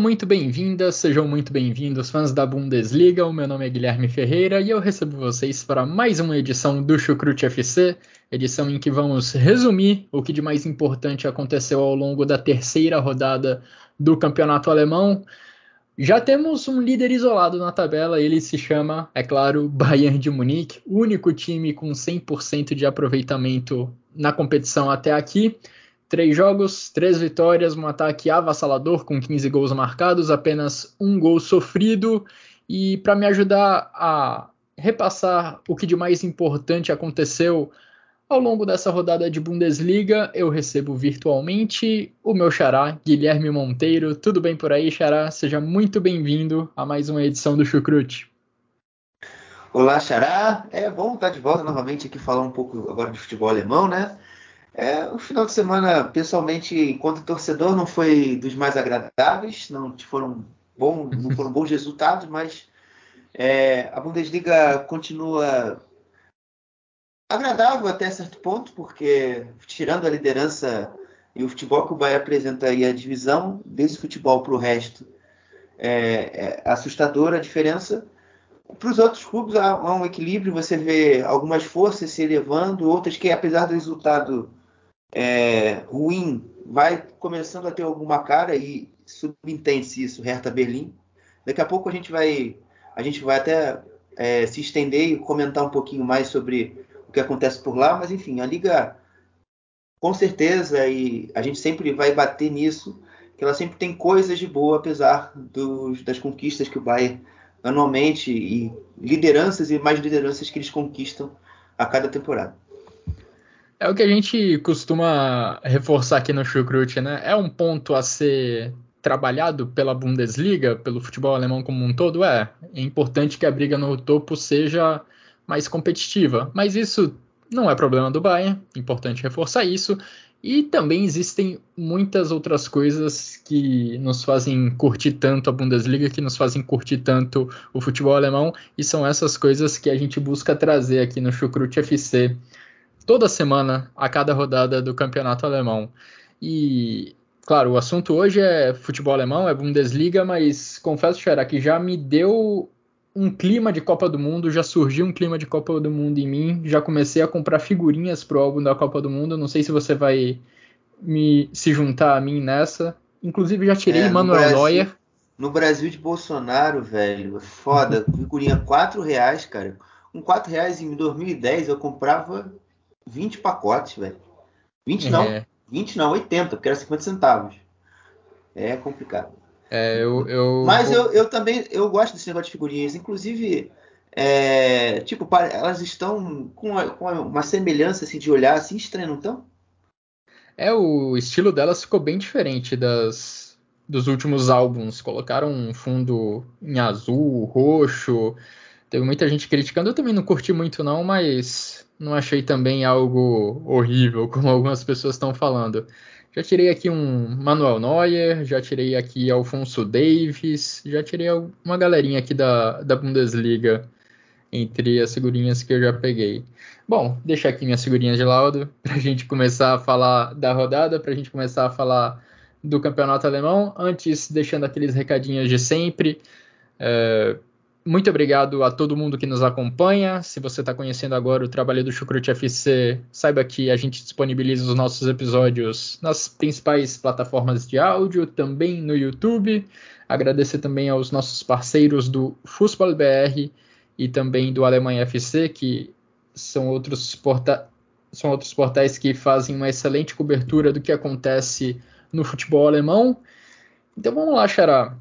Sejam muito bem-vindas, sejam muito bem-vindos, fãs da Bundesliga. O meu nome é Guilherme Ferreira e eu recebo vocês para mais uma edição do Chucrute FC, edição em que vamos resumir o que de mais importante aconteceu ao longo da terceira rodada do campeonato alemão. Já temos um líder isolado na tabela, ele se chama, é claro, Bayern de Munique, único time com 100% de aproveitamento na competição até aqui. Três jogos, três vitórias, um ataque avassalador com 15 gols marcados, apenas um gol sofrido. E para me ajudar a repassar o que de mais importante aconteceu ao longo dessa rodada de Bundesliga, eu recebo virtualmente o meu xará, Guilherme Monteiro. Tudo bem por aí, xará? Seja muito bem-vindo a mais uma edição do Chucrute. Olá, xará. É bom estar de volta novamente aqui falar um pouco agora de futebol alemão, né? É, o final de semana, pessoalmente, enquanto torcedor, não foi dos mais agradáveis, não foram, bom, não foram bons resultados, mas é, a Bundesliga continua agradável até certo ponto, porque tirando a liderança e o futebol que o Bahia apresenta e a divisão desse futebol para o resto, é, é assustadora a diferença. Para os outros clubes há, há um equilíbrio, você vê algumas forças se elevando, outras que, apesar do resultado é, ruim vai começando a ter alguma cara e subentende-se isso, Hertha Berlim. Daqui a pouco a gente vai, a gente vai até é, se estender e comentar um pouquinho mais sobre o que acontece por lá, mas enfim, a liga com certeza e a gente sempre vai bater nisso, que ela sempre tem coisas de boa apesar dos, das conquistas que o Bayern anualmente e lideranças e mais lideranças que eles conquistam a cada temporada. É o que a gente costuma reforçar aqui no Chucrute, né? É um ponto a ser trabalhado pela Bundesliga, pelo futebol alemão como um todo, é. É importante que a briga no topo seja mais competitiva, mas isso não é problema do Bayern, importante reforçar isso. E também existem muitas outras coisas que nos fazem curtir tanto a Bundesliga, que nos fazem curtir tanto o futebol alemão, e são essas coisas que a gente busca trazer aqui no Chucrute FC toda semana a cada rodada do campeonato alemão. E, claro, o assunto hoje é futebol alemão, é Bundesliga, mas confesso, Xará, que já me deu um clima de Copa do Mundo, já surgiu um clima de Copa do Mundo em mim, já comecei a comprar figurinhas pro álbum da Copa do Mundo, não sei se você vai me se juntar a mim nessa. Inclusive já tirei é, Manuel Neuer. No Brasil de Bolsonaro, velho, foda, figurinha 4 reais, cara. Com 4 reais em 2010 eu comprava 20 pacotes, velho. 20 é. não, 20 não, 80, porque era 50 centavos. É complicado. É, eu, eu... Mas eu, eu também eu gosto desse negócio de figurinhas. Inclusive, é, tipo, elas estão com uma, com uma, semelhança assim, de olhar assim, estranha, não estão? É, o estilo delas ficou bem diferente das dos últimos álbuns. Colocaram um fundo em azul, roxo. Teve muita gente criticando. Eu também não curti muito, não, mas não achei também algo horrível, como algumas pessoas estão falando. Já tirei aqui um Manuel Neuer, já tirei aqui Alfonso Davis, já tirei uma galerinha aqui da, da Bundesliga entre as figurinhas que eu já peguei. Bom, deixar aqui minhas figurinhas de laudo para a gente começar a falar da rodada, para a gente começar a falar do campeonato alemão. Antes, deixando aqueles recadinhos de sempre. Uh, muito obrigado a todo mundo que nos acompanha. Se você está conhecendo agora o trabalho do Chucrute FC, saiba que a gente disponibiliza os nossos episódios nas principais plataformas de áudio, também no YouTube. Agradecer também aos nossos parceiros do Fußball BR e também do Alemanha FC, que são outros, porta são outros portais que fazem uma excelente cobertura do que acontece no futebol alemão. Então vamos lá, Xará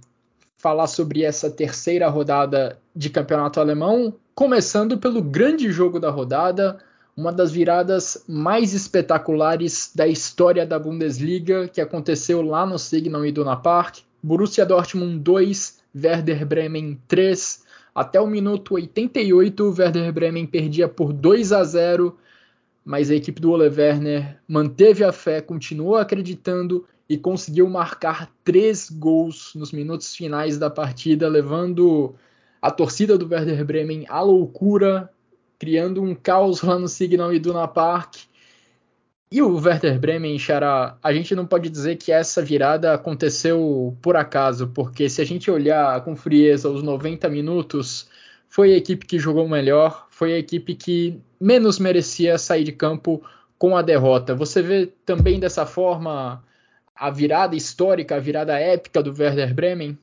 falar sobre essa terceira rodada de campeonato alemão, começando pelo grande jogo da rodada, uma das viradas mais espetaculares da história da Bundesliga, que aconteceu lá no Signal Iduna Park. Borussia Dortmund 2, Werder Bremen 3. Até o minuto 88, o Werder Bremen perdia por 2 a 0, mas a equipe do Ole Werner manteve a fé, continuou acreditando e conseguiu marcar três gols nos minutos finais da partida, levando a torcida do Werder Bremen à loucura, criando um caos lá no Signal Iduna Park. E o Werder Bremen, Xará, a gente não pode dizer que essa virada aconteceu por acaso, porque se a gente olhar com frieza os 90 minutos, foi a equipe que jogou melhor, foi a equipe que menos merecia sair de campo com a derrota. Você vê também dessa forma a virada histórica, a virada épica do Werder Bremen?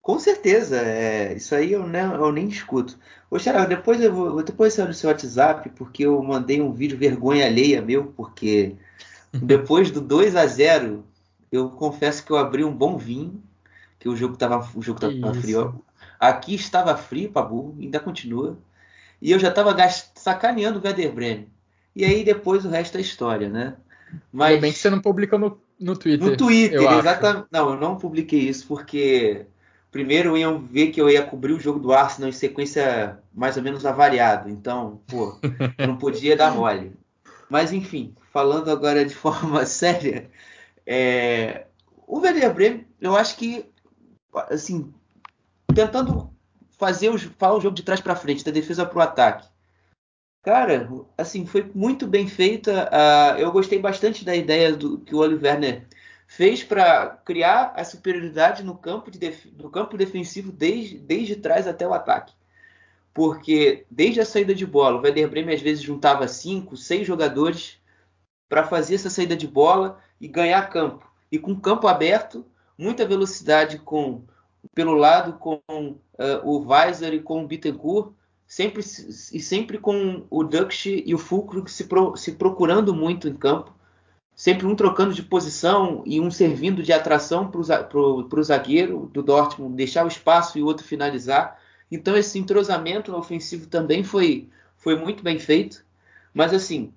Com certeza, é, isso aí eu, nem, eu nem escuto. Ô, Xará, depois eu vou depois no seu WhatsApp, porque eu mandei um vídeo vergonha alheia meu, porque depois do 2 a 0 eu confesso que eu abri um bom vinho, que o jogo estava o jogo tava frio. Aqui estava frio burro, ainda continua. E eu já estava sacaneando o Werder Bremen. E aí depois o resto é história, né? Mas... Ainda bem que você não publica no, no Twitter. No Twitter, exatamente. Não, eu não publiquei isso porque primeiro iam ver que eu ia cobrir o jogo do Arsenal em sequência mais ou menos avariado. Então, pô, não podia dar mole. Mas enfim, falando agora de forma séria, é... o Werder Bremen, eu acho que, assim, tentando fazer os, falar o jogo de trás para frente, da defesa para o ataque. Cara, assim, foi muito bem feita. Uh, eu gostei bastante da ideia do que o Oliver Werner fez para criar a superioridade no campo, de no campo defensivo desde, desde trás até o ataque. Porque desde a saída de bola, o Werder Bremen às vezes juntava cinco, seis jogadores para fazer essa saída de bola e ganhar campo. E com campo aberto, muita velocidade com pelo lado com uh, o Weiser e com o Bittencourt, sempre e sempre com o Dux e o Fulcro se, pro, se procurando muito em campo sempre um trocando de posição e um servindo de atração para o zagueiro do Dortmund deixar o espaço e o outro finalizar. Então esse entrosamento ofensivo também foi, foi muito bem feito. Mas assim,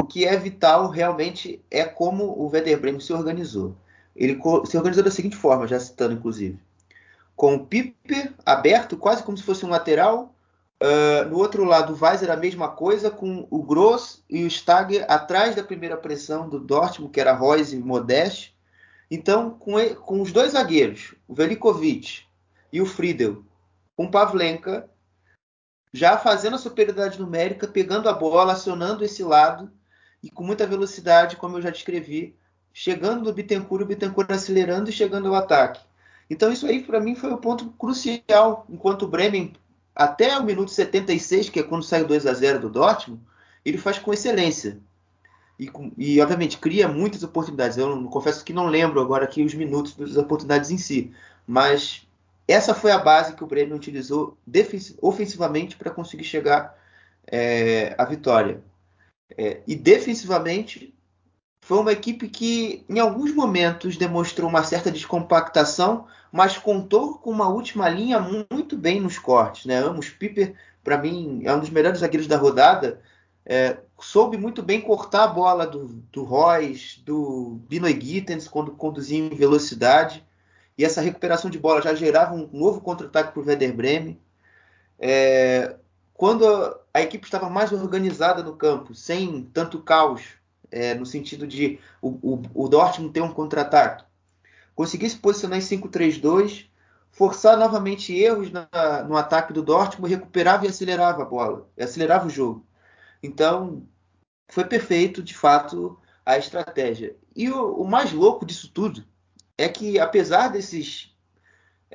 o que é vital realmente é como o Werder Bremen se organizou. Ele se organizou da seguinte forma, já citando inclusive, com o Piper aberto, quase como se fosse um lateral, Uh, no outro lado, o Weiser a mesma coisa, com o Gross e o Stager atrás da primeira pressão do Dortmund, que era Royce e Modeste. Então, com, ele, com, os dois zagueiros, o Velikovic e o Friedel, com Pavlenka, já fazendo a superioridade numérica, pegando a bola, acionando esse lado e com muita velocidade, como eu já descrevi, chegando no Bittencourt, o Bittencourt acelerando e chegando ao ataque. Então, isso aí, para mim, foi o ponto crucial, enquanto o Bremen até o minuto 76, que é quando sai o 2 a 0 do Dortmund, ele faz com excelência. E, e obviamente cria muitas oportunidades. Eu não, confesso que não lembro agora aqui os minutos das oportunidades em si, mas essa foi a base que o Bremen utilizou ofensivamente para conseguir chegar é, à vitória. É, e defensivamente foi uma equipe que, em alguns momentos, demonstrou uma certa descompactação, mas contou com uma última linha muito bem nos cortes. Né? Amos Piper, para mim, é um dos melhores zagueiros da rodada. É, soube muito bem cortar a bola do, do Royce, do Binoy Gittens, quando conduzia em velocidade. E essa recuperação de bola já gerava um novo contra-ataque para o Werder Bremen. É, quando a, a equipe estava mais organizada no campo, sem tanto caos, é, no sentido de o, o, o Dortmund ter um contra-ataque. Conseguir se posicionar em 5-3-2, forçar novamente erros na, no ataque do Dortmund, recuperava e acelerava a bola, acelerava o jogo. Então, foi perfeito, de fato, a estratégia. E o, o mais louco disso tudo é que, apesar desses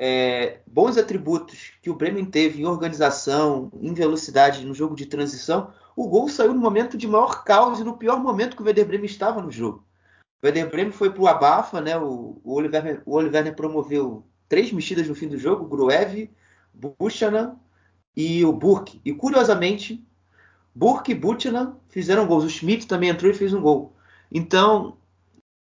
é, bons atributos que o Bremen teve em organização, em velocidade no jogo de transição, o gol saiu no momento de maior caos e no pior momento que o Werder Bremen estava no jogo. O Werder Bremen foi para o abafa, né? O, o, Oliver, o Oliver promoveu três mexidas no fim do jogo, Gruev, Buchanan e o Burke. E curiosamente, Burke e Buchanan fizeram gols. O Schmidt também entrou e fez um gol. Então,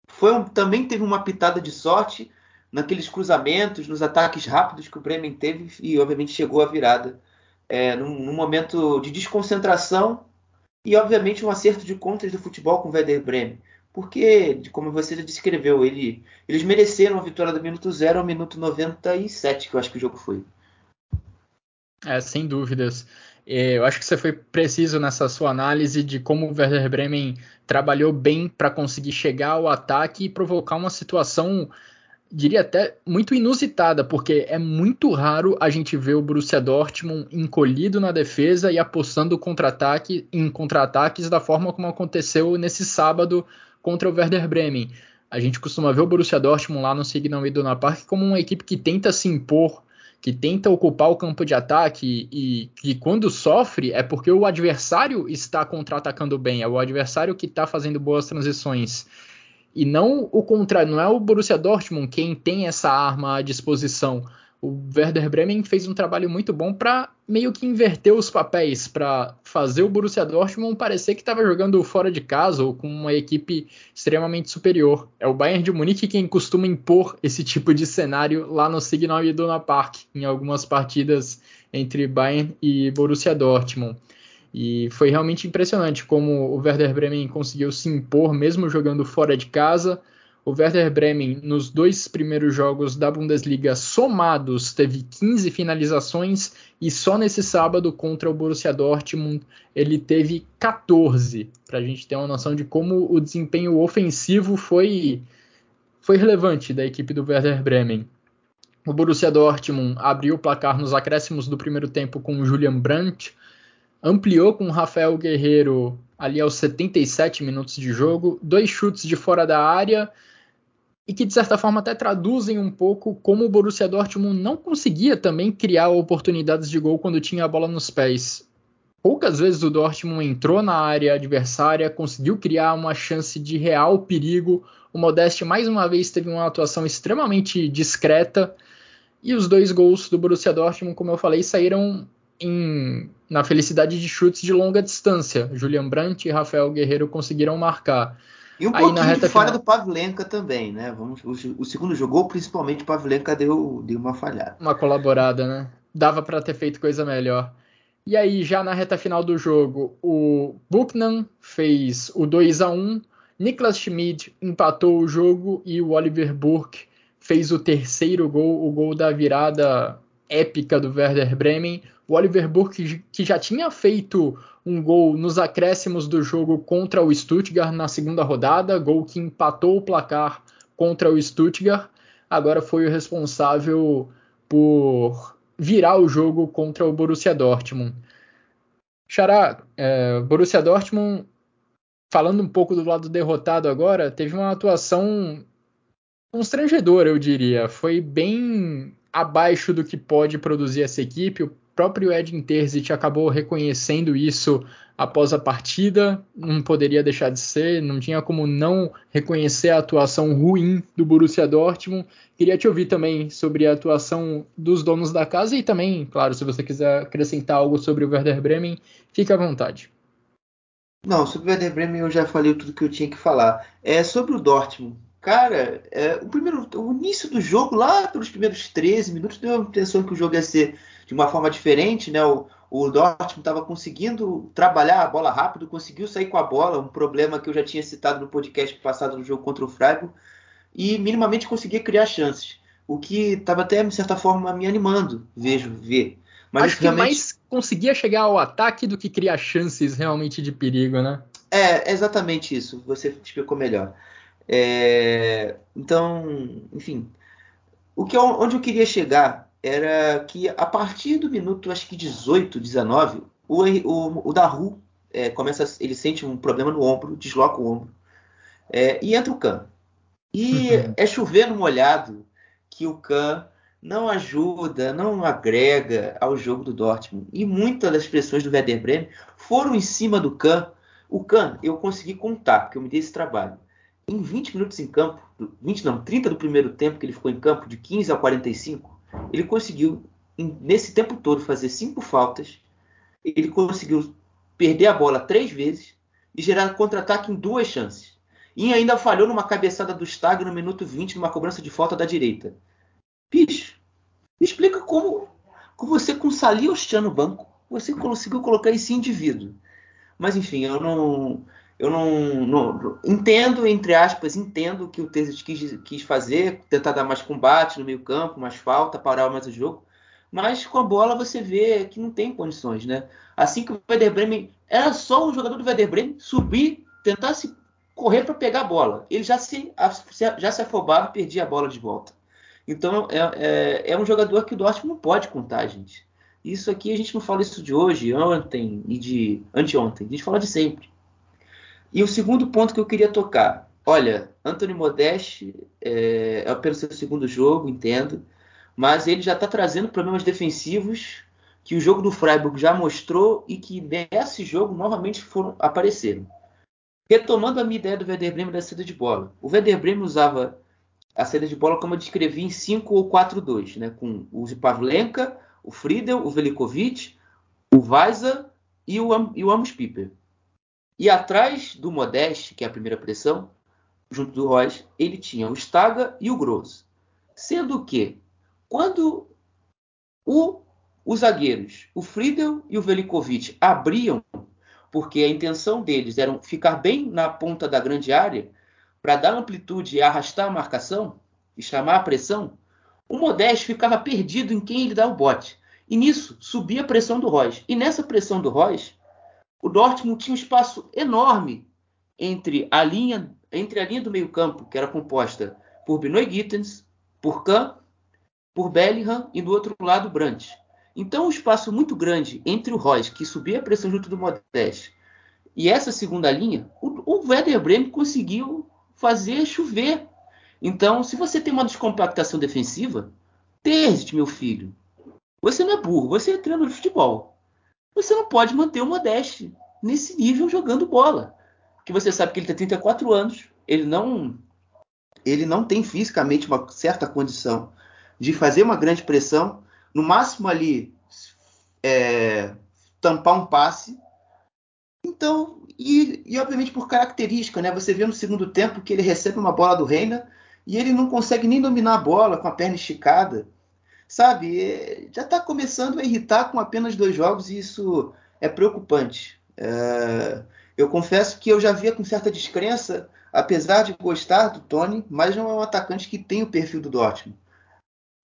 foi um, também teve uma pitada de sorte, naqueles cruzamentos, nos ataques rápidos que o Bremen teve e, obviamente, chegou à virada é, num, num, momento de desconcentração e, obviamente, um acerto de contas do futebol com o Werder Bremen. Porque, como você já descreveu, ele, eles mereceram a vitória do minuto 0 ao minuto 97, que eu acho que o jogo foi. É, sem dúvidas. É, eu acho que você foi preciso nessa sua análise de como o Werder Bremen trabalhou bem para conseguir chegar ao ataque e provocar uma situação diria até muito inusitada, porque é muito raro a gente ver o Borussia Dortmund encolhido na defesa e apostando contra-ataque em contra-ataques da forma como aconteceu nesse sábado contra o Werder Bremen. A gente costuma ver o Borussia Dortmund lá no Signal Iduna Park como uma equipe que tenta se impor, que tenta ocupar o campo de ataque e que quando sofre é porque o adversário está contra-atacando bem, é o adversário que está fazendo boas transições. E não o contrário, não é o Borussia Dortmund quem tem essa arma à disposição. O Werder Bremen fez um trabalho muito bom para meio que inverter os papéis, para fazer o Borussia Dortmund parecer que estava jogando fora de casa ou com uma equipe extremamente superior. É o Bayern de Munique quem costuma impor esse tipo de cenário lá no Signal Iduna Park, em algumas partidas entre Bayern e Borussia Dortmund. E foi realmente impressionante como o Werder Bremen conseguiu se impor, mesmo jogando fora de casa. O Werder Bremen, nos dois primeiros jogos da Bundesliga somados, teve 15 finalizações e só nesse sábado contra o Borussia Dortmund ele teve 14, para a gente ter uma noção de como o desempenho ofensivo foi, foi relevante da equipe do Werder Bremen. O Borussia Dortmund abriu o placar nos acréscimos do primeiro tempo com o Julian Brandt, ampliou com o Rafael Guerreiro ali aos 77 minutos de jogo, dois chutes de fora da área e que de certa forma até traduzem um pouco como o Borussia Dortmund não conseguia também criar oportunidades de gol quando tinha a bola nos pés. Poucas vezes o Dortmund entrou na área adversária, conseguiu criar uma chance de real perigo. O Modeste mais uma vez teve uma atuação extremamente discreta e os dois gols do Borussia Dortmund, como eu falei, saíram em, na felicidade de chutes de longa distância. Julian Brandt e Rafael Guerreiro conseguiram marcar. E um Aí, pouquinho de fora final... do Pavlenka também, né? Vamos, o, o segundo jogou, principalmente o Pavlenka deu, deu uma falhada. Uma colaborada, né? Dava para ter feito coisa melhor. E aí, já na reta final do jogo, o Buchnan fez o 2 a 1 Niklas Schmid empatou o jogo e o Oliver Burke fez o terceiro gol, o gol da virada épica do Werder Bremen. O Oliver Burke, que já tinha feito um gol nos acréscimos do jogo contra o Stuttgart na segunda rodada, gol que empatou o placar contra o Stuttgart, agora foi o responsável por virar o jogo contra o Borussia Dortmund. Xará, é, Borussia Dortmund, falando um pouco do lado derrotado agora, teve uma atuação constrangedora, eu diria. Foi bem abaixo do que pode produzir essa equipe. Próprio Edin Terzic acabou reconhecendo isso após a partida, não poderia deixar de ser, não tinha como não reconhecer a atuação ruim do Borussia Dortmund. Queria te ouvir também sobre a atuação dos donos da casa e também, claro, se você quiser acrescentar algo sobre o Werder Bremen, fique à vontade. Não, sobre o Werder Bremen eu já falei tudo que eu tinha que falar. É sobre o Dortmund. Cara, é, o primeiro, o início do jogo, lá pelos primeiros 13 minutos, deu a impressão que o jogo ia ser de uma forma diferente, né? O, o Dortmund estava conseguindo trabalhar a bola rápido, conseguiu sair com a bola, um problema que eu já tinha citado no podcast passado no jogo contra o Freiburg, e minimamente conseguia criar chances. O que estava até, de certa forma, me animando, vejo, ver. Mas Acho realmente... que mais conseguia chegar ao ataque do que criar chances realmente de perigo, né? É, exatamente isso. Você explicou melhor. É, então, enfim, o que onde eu queria chegar era que a partir do minuto, acho que 18, 19, o, o, o Daru é, começa, ele sente um problema no ombro, desloca o ombro é, e entra o Khan. E uhum. é chover no molhado que o Khan não ajuda, não agrega ao jogo do Dortmund. E muitas das pressões do Werder Bremen foram em cima do Khan. O Khan eu consegui contar, porque eu me dei esse trabalho em 20 minutos em campo, 20 não, 30 do primeiro tempo que ele ficou em campo, de 15 a 45, ele conseguiu, nesse tempo todo, fazer cinco faltas. Ele conseguiu perder a bola três vezes e gerar contra-ataque em duas chances. E ainda falhou numa cabeçada do Stag no minuto 20, numa cobrança de falta da direita. Bicho, me explica como, como você com Salihostia no banco, você conseguiu colocar esse indivíduo. Mas enfim, eu não. Eu não, não entendo, entre aspas, entendo o que o Terzic quis, quis fazer, tentar dar mais combate no meio campo, mais falta, parar mais o jogo. Mas com a bola você vê que não tem condições, né? Assim que o Werder Bremen era só um jogador do Werder Bremen subir, tentar se correr para pegar a bola. Ele já se, já se afobava e perdia a bola de volta. Então é, é, é, um jogador que o Dortmund não pode contar, gente. Isso aqui a gente não fala isso de hoje, ontem e de anteontem. A gente fala de sempre. E o segundo ponto que eu queria tocar. Olha, Anthony Modeste é, é apenas seu segundo jogo, entendo. Mas ele já está trazendo problemas defensivos que o jogo do Freiburg já mostrou e que nesse jogo novamente foram apareceram. Retomando a minha ideia do Werder Bremen da saída de bola. O Werder Bremen usava a saída de bola como eu descrevi em 5 ou 4-2, né? com o Pavlenka, o Friedel, o Velikovic, o Weiser e o, e o Amos Piper. E atrás do Modeste, que é a primeira pressão, junto do Royce, ele tinha o Staga e o Gross. Sendo que, quando o, os zagueiros, o Friedel e o Velikovic, abriam porque a intenção deles era ficar bem na ponta da grande área para dar amplitude e arrastar a marcação e chamar a pressão, o Modeste ficava perdido em quem ele dá o bote. E nisso subia a pressão do Royce. E nessa pressão do Royce, o Dortmund tinha um espaço enorme entre a linha, entre a linha do meio-campo, que era composta por Benoit Gittens, por Kahn, por Bellingham e do outro lado Brandt. Então, um espaço muito grande entre o Royce, que subia a pressão junto do Modeste, e essa segunda linha, o, o Werder Bremen conseguiu fazer chover. Então, se você tem uma descompactação defensiva, Terzi, meu filho, você não é burro, você é treinador de futebol. Você não pode manter o Modeste nesse nível jogando bola. Porque você sabe que ele tem 34 anos, ele não ele não tem fisicamente uma certa condição de fazer uma grande pressão no máximo ali é, tampar um passe. Então, e, e, obviamente por característica, né? Você vê no segundo tempo que ele recebe uma bola do Reina e ele não consegue nem dominar a bola com a perna esticada. Sabe? É, já está começando a irritar com apenas dois jogos e isso é preocupante. É, eu confesso que eu já via com certa descrença, apesar de gostar do Tony, mas não é um atacante que tem o perfil do Dortmund.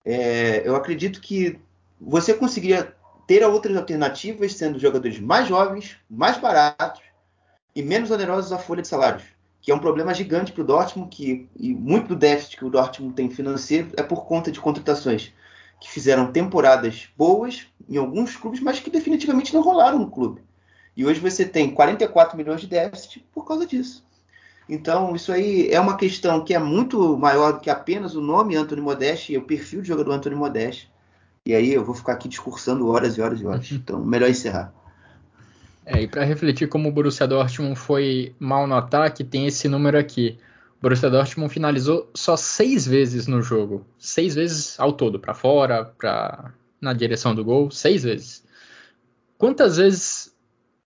É, eu acredito que você conseguiria ter outras alternativas, sendo jogadores mais jovens, mais baratos e menos onerosos à folha de salários, que é um problema gigante para o Dortmund, que, e muito do déficit que o Dortmund tem financeiro é por conta de contratações que fizeram temporadas boas em alguns clubes, mas que definitivamente não rolaram no clube. E hoje você tem 44 milhões de déficit por causa disso. Então, isso aí é uma questão que é muito maior do que apenas o nome Anthony Modeste e o perfil de jogador Anthony Modeste. E aí eu vou ficar aqui discursando horas e horas e horas. Então, melhor encerrar. É, e para refletir como o Borussia Dortmund foi mal no ataque, tem esse número aqui. Borussia Dortmund finalizou só seis vezes no jogo. Seis vezes ao todo, para fora, pra, na direção do gol, seis vezes. Quantas vezes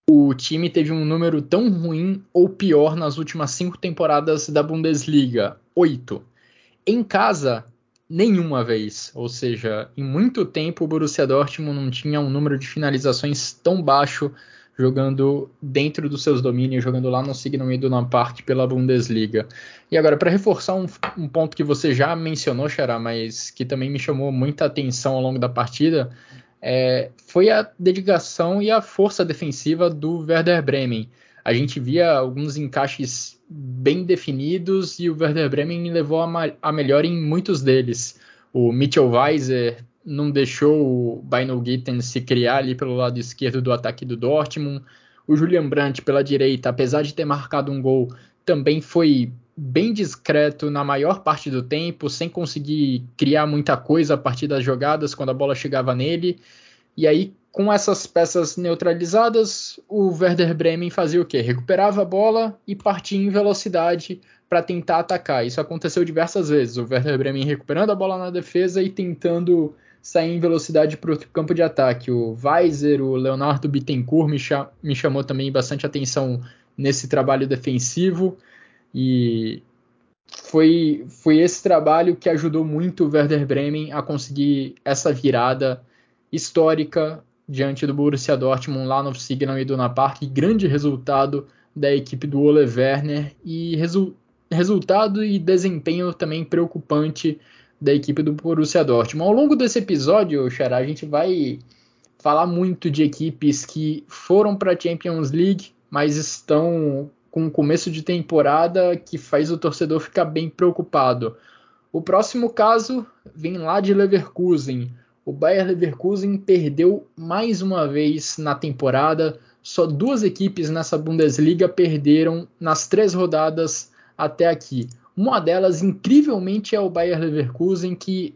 o time teve um número tão ruim ou pior nas últimas cinco temporadas da Bundesliga? Oito. Em casa, nenhuma vez. Ou seja, em muito tempo o Borussia Dortmund não tinha um número de finalizações tão baixo jogando dentro dos seus domínios, jogando lá no Signal Iduna Park pela Bundesliga. E agora, para reforçar um, um, ponto que você já mencionou, Xará, mas que também me chamou muita atenção ao longo da partida, é, foi a dedicação e a força defensiva do Werder Bremen. A gente via alguns encaixes bem definidos e o Werder Bremen levou a, a melhor em muitos deles. O Mitchell Weiser não deixou o Bino Gitten se criar ali pelo lado esquerdo do ataque do Dortmund. O Julian Brandt pela direita, apesar de ter marcado um gol, também foi bem discreto na maior parte do tempo, sem conseguir criar muita coisa a partir das jogadas quando a bola chegava nele. E aí, com essas peças neutralizadas, o Werder Bremen fazia o quê? Recuperava a bola e partia em velocidade para tentar atacar. Isso aconteceu diversas vezes. O Werder Bremen recuperando a bola na defesa e tentando sair em velocidade para o campo de ataque. O Weiser, o Leonardo Bittencourt me, me chamou também bastante atenção nesse trabalho defensivo. E foi, foi esse trabalho que ajudou muito o Werder Bremen a conseguir essa virada histórica diante do Borussia Dortmund lá no Signal Iduna Park. Grande resultado da equipe do Ole Werner e resu resultado e desempenho também preocupante da equipe do Borussia Dortmund. Ao longo desse episódio, Xará, a gente vai falar muito de equipes que foram para a Champions League, mas estão com um começo de temporada que faz o torcedor ficar bem preocupado. O próximo caso vem lá de Leverkusen. O Bayer Leverkusen perdeu mais uma vez na temporada. Só duas equipes nessa Bundesliga perderam nas três rodadas até aqui. Uma delas, incrivelmente, é o Bayer Leverkusen, que,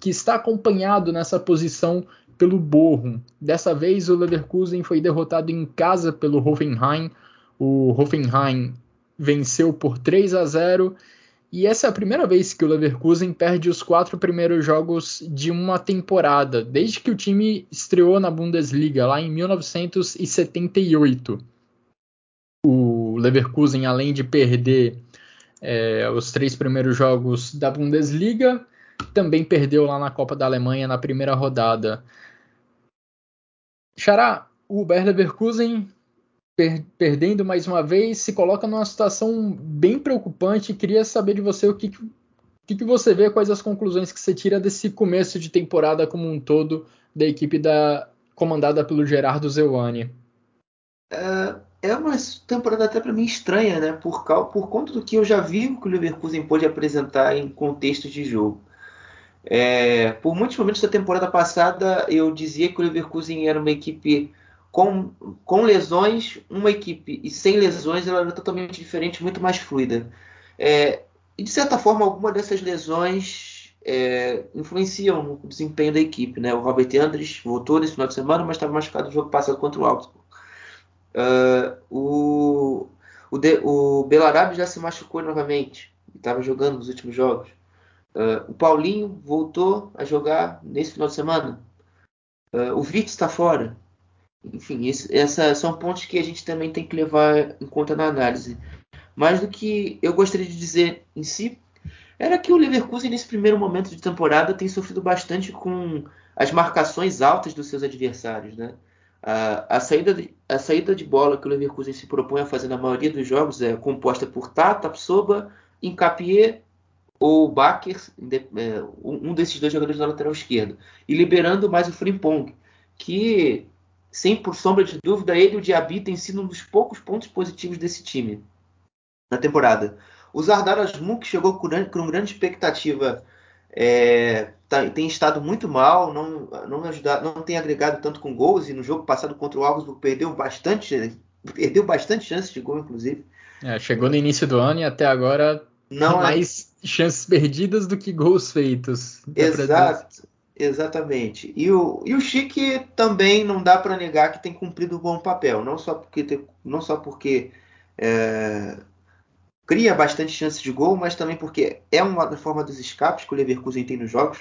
que está acompanhado nessa posição pelo Bochum. Dessa vez, o Leverkusen foi derrotado em casa pelo Hoffenheim. O Hoffenheim venceu por 3 a 0 e essa é a primeira vez que o Leverkusen perde os quatro primeiros jogos de uma temporada, desde que o time estreou na Bundesliga, lá em 1978. O Leverkusen, além de perder é, os três primeiros jogos da Bundesliga, também perdeu lá na Copa da Alemanha na primeira rodada. Xará, o Bayer Leverkusen per perdendo mais uma vez se coloca numa situação bem preocupante. Queria saber de você o que, que, que você vê, quais as conclusões que você tira desse começo de temporada como um todo da equipe da comandada pelo Gerardo Zeuani. É, é uma temporada até para mim estranha, né? Por, por conta do que eu já vi que o Leverkusen pôde apresentar em contexto de jogo. É, por muitos momentos da temporada passada eu dizia que o Leverkusen era uma equipe com, com lesões, uma equipe e sem lesões ela era totalmente diferente, muito mais fluida. É, e de certa forma, alguma dessas lesões é, influenciam no desempenho da equipe. Né? O Robert Andres voltou nesse final de semana, mas estava machucado no jogo passado contra o Augsburg. Uh, o, o, de, o Belarabe já se machucou novamente. Estava jogando nos últimos jogos. Uh, o Paulinho voltou a jogar nesse final de semana. Uh, o Vitz está fora. Enfim, esse, essa, são pontos que a gente também tem que levar em conta na análise. Mas do que eu gostaria de dizer em si, era que o Leverkusen, nesse primeiro momento de temporada, tem sofrido bastante com as marcações altas dos seus adversários. Né? A, saída de, a saída de bola que o Leverkusen se propõe a fazer na maioria dos jogos é composta por Tata, Psoba, Incapié ou Baker, é, um desses dois jogadores na lateral esquerda, e liberando mais o Frimpong, que, sem por sombra de dúvida, ele e o Diaby têm sido um dos poucos pontos positivos desse time na temporada. O Zardar Asmun, que chegou com, com grande expectativa é, tá, tem estado muito mal, não, não, ajudar, não tem agregado tanto com gols e no jogo passado contra o Augsburg perdeu bastante, perdeu bastante chances de gol, inclusive. É, chegou no início do ano e até agora não é mais é... chances perdidas do que gols feitos. Exato, exatamente. E o, e o Chique também não dá para negar que tem cumprido um bom papel, não só porque, não só porque é, cria bastante chances de gol, mas também porque é uma forma dos escapes que o Leverkusen tem nos jogos.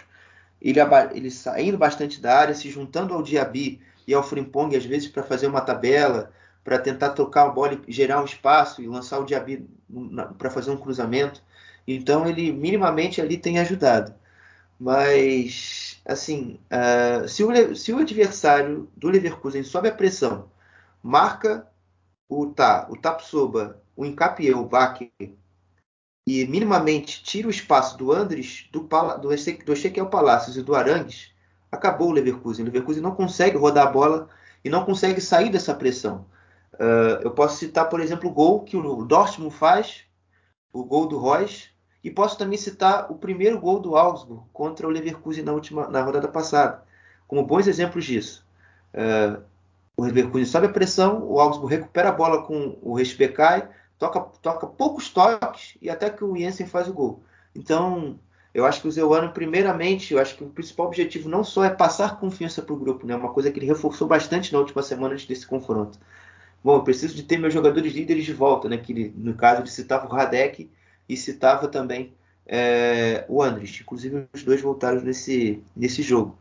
Ele, ele saindo bastante da área, se juntando ao Diaby e ao Frimpong, às vezes, para fazer uma tabela, para tentar tocar a bola e gerar um espaço e lançar o Diaby para fazer um cruzamento. Então, ele minimamente ali tem ajudado. Mas, assim, uh, se, o, se o adversário do Leverkusen sobe a pressão, marca o, tá, o o Encapié, o Vaque, e minimamente tira o espaço do Andres, do, do, do Ezequiel Palacios e do Arangues, acabou o Leverkusen. O Leverkusen não consegue rodar a bola e não consegue sair dessa pressão. Uh, eu posso citar, por exemplo, o gol que o Dortmund faz, o gol do Royce, e posso também citar o primeiro gol do Augsburg contra o Leverkusen na, última, na rodada passada, como bons exemplos disso. Uh, o Leverkusen sobe a pressão, o Augsburg recupera a bola com o Respecai, toca, toca poucos toques e até que o Jensen faz o gol. Então, eu acho que o Zeuano, primeiramente, eu acho que o principal objetivo não só é passar confiança para o grupo, né? Uma coisa que ele reforçou bastante na última semana desse confronto. Bom, eu preciso de ter meus jogadores líderes de volta, né? Que ele, no caso ele citava o Radek e citava também é, o Andrés. Inclusive os dois voltaram nesse, nesse jogo.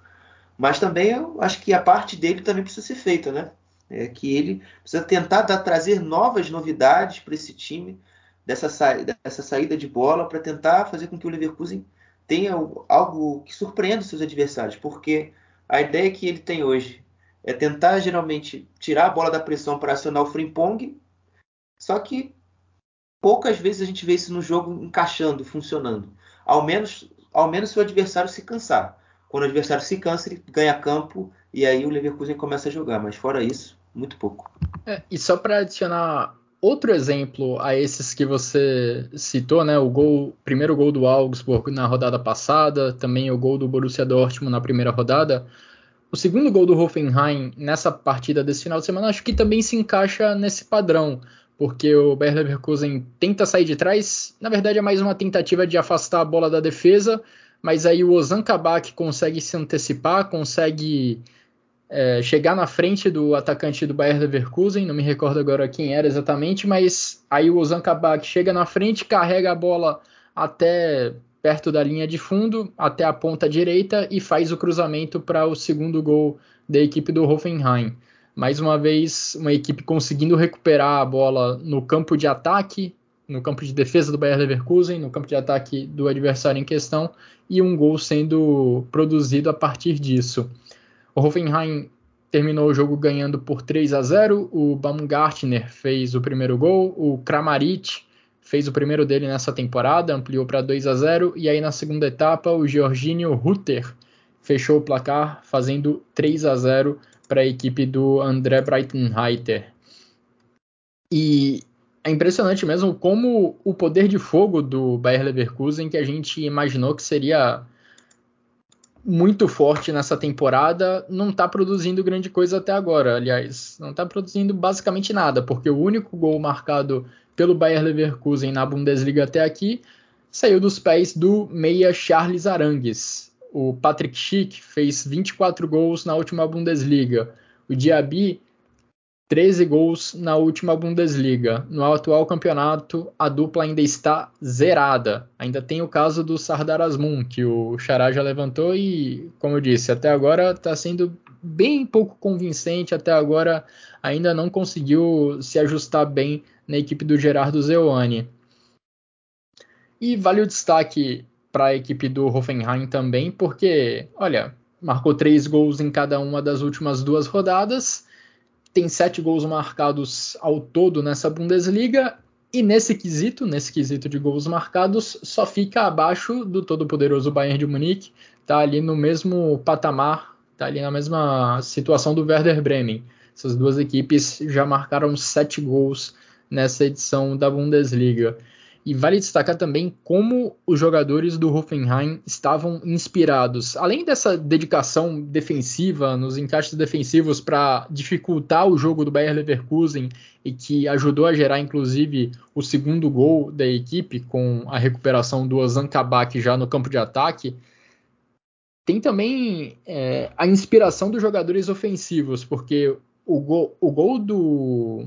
Mas também eu acho que a parte dele também precisa ser feita, né? É que ele precisa tentar dar, trazer novas novidades para esse time, dessa, sa dessa saída de bola para tentar fazer com que o Leverkusen tenha algo que surpreenda os seus adversários, porque a ideia que ele tem hoje é tentar geralmente tirar a bola da pressão para acionar o frimpong, só que poucas vezes a gente vê isso no jogo encaixando, funcionando. Ao menos, ao menos se o adversário se cansar. Quando o adversário se cansa, ele ganha campo e aí o Leverkusen começa a jogar. Mas fora isso, muito pouco. É, e só para adicionar outro exemplo a esses que você citou, né? O gol, primeiro gol do Augsburg na rodada passada, também o gol do Borussia Dortmund na primeira rodada. O segundo gol do Hoffenheim nessa partida desse final de semana acho que também se encaixa nesse padrão, porque o Bayer Leverkusen tenta sair de trás, na verdade é mais uma tentativa de afastar a bola da defesa, mas aí o Ozan Kabak consegue se antecipar, consegue é, chegar na frente do atacante do Bayer Leverkusen, não me recordo agora quem era exatamente, mas aí o Ozan Kabak chega na frente, carrega a bola até perto da linha de fundo, até a ponta direita e faz o cruzamento para o segundo gol da equipe do Hoffenheim. Mais uma vez, uma equipe conseguindo recuperar a bola no campo de ataque, no campo de defesa do Bayer Leverkusen, no campo de ataque do adversário em questão, e um gol sendo produzido a partir disso. O Hoffenheim terminou o jogo ganhando por 3 a 0. O Baumgartner fez o primeiro gol, o Kramaric fez o primeiro dele nessa temporada, ampliou para 2 a 0 e aí na segunda etapa o Georginio Rutter fechou o placar fazendo 3 a 0 para a equipe do André Breitenreiter. E é impressionante mesmo como o poder de fogo do Bayer Leverkusen que a gente imaginou que seria muito forte nessa temporada, não está produzindo grande coisa até agora. Aliás, não está produzindo basicamente nada, porque o único gol marcado pelo Bayer Leverkusen na Bundesliga até aqui saiu dos pés do meia Charles Arangues. O Patrick Schick fez 24 gols na última Bundesliga. O Diaby 13 gols na última Bundesliga. No atual campeonato, a dupla ainda está zerada. Ainda tem o caso do Sardar Asmun, que o Xará já levantou e, como eu disse, até agora está sendo bem pouco convincente. Até agora ainda não conseguiu se ajustar bem na equipe do Gerardo Zeuani. E vale o destaque para a equipe do Hoffenheim também, porque, olha, marcou três gols em cada uma das últimas duas rodadas tem sete gols marcados ao todo nessa Bundesliga e nesse quesito, nesse quesito de gols marcados, só fica abaixo do todo-poderoso Bayern de Munique, tá ali no mesmo patamar, tá ali na mesma situação do Werder Bremen. Essas duas equipes já marcaram sete gols nessa edição da Bundesliga. E vale destacar também como os jogadores do Hoffenheim estavam inspirados. Além dessa dedicação defensiva, nos encaixes defensivos para dificultar o jogo do Bayer Leverkusen e que ajudou a gerar inclusive o segundo gol da equipe com a recuperação do Ozan Kabak já no campo de ataque, tem também é, a inspiração dos jogadores ofensivos, porque o o gol do,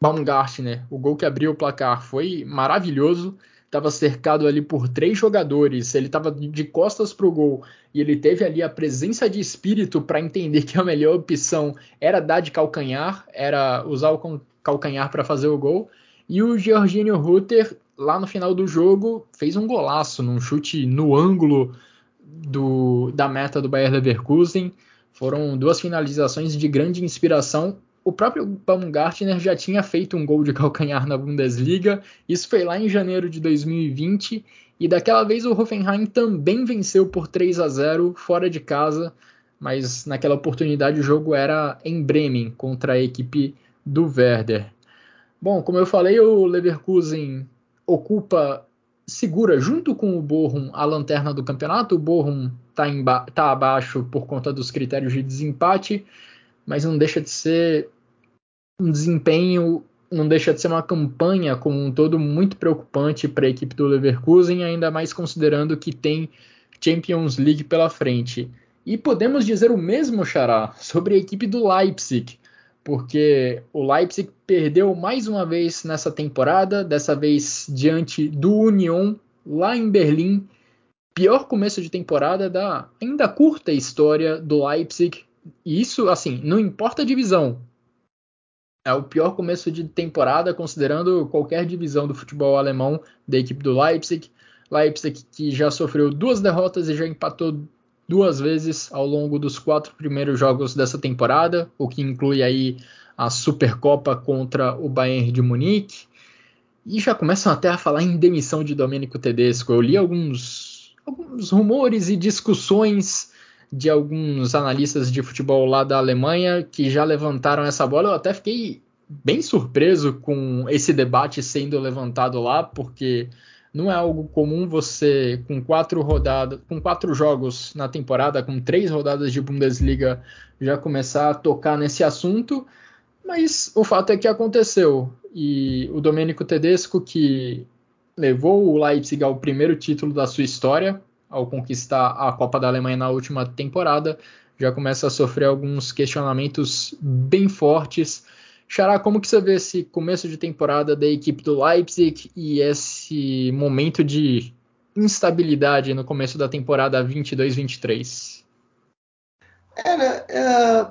Baumgartner, o gol que abriu o placar foi maravilhoso. Estava cercado ali por três jogadores, ele estava de costas para o gol e ele teve ali a presença de espírito para entender que a melhor opção era dar de calcanhar, era usar o calcanhar para fazer o gol. E o Georginio Rutter, lá no final do jogo, fez um golaço num chute no ângulo do, da meta do Bayer Leverkusen. Foram duas finalizações de grande inspiração o próprio Baumgartner já tinha feito um gol de calcanhar na Bundesliga, isso foi lá em janeiro de 2020, e daquela vez o Hoffenheim também venceu por 3 a 0 fora de casa, mas naquela oportunidade o jogo era em Bremen contra a equipe do Werder. Bom, como eu falei, o Leverkusen ocupa, segura junto com o Bochum a lanterna do campeonato. O Bochum está tá abaixo por conta dos critérios de desempate, mas não deixa de ser um desempenho não deixa de ser uma campanha como um todo muito preocupante para a equipe do Leverkusen, ainda mais considerando que tem Champions League pela frente. E podemos dizer o mesmo, Xará, sobre a equipe do Leipzig, porque o Leipzig perdeu mais uma vez nessa temporada, dessa vez diante do Union, lá em Berlim. Pior começo de temporada da ainda curta história do Leipzig. E isso, assim, não importa a divisão, é o pior começo de temporada, considerando qualquer divisão do futebol alemão da equipe do Leipzig. Leipzig que já sofreu duas derrotas e já empatou duas vezes ao longo dos quatro primeiros jogos dessa temporada, o que inclui aí a Supercopa contra o Bayern de Munique. E já começam até a falar em demissão de Domenico Tedesco. Eu li alguns, alguns rumores e discussões de alguns analistas de futebol lá da Alemanha que já levantaram essa bola. Eu até fiquei bem surpreso com esse debate sendo levantado lá, porque não é algo comum você com quatro rodadas, com quatro jogos na temporada, com três rodadas de Bundesliga, já começar a tocar nesse assunto. Mas o fato é que aconteceu. E o Domenico Tedesco, que levou o Leipzig ao primeiro título da sua história, ao conquistar a Copa da Alemanha na última temporada, já começa a sofrer alguns questionamentos bem fortes. Xará, como que você vê esse começo de temporada da equipe do Leipzig e esse momento de instabilidade no começo da temporada 22-23? É, né, é,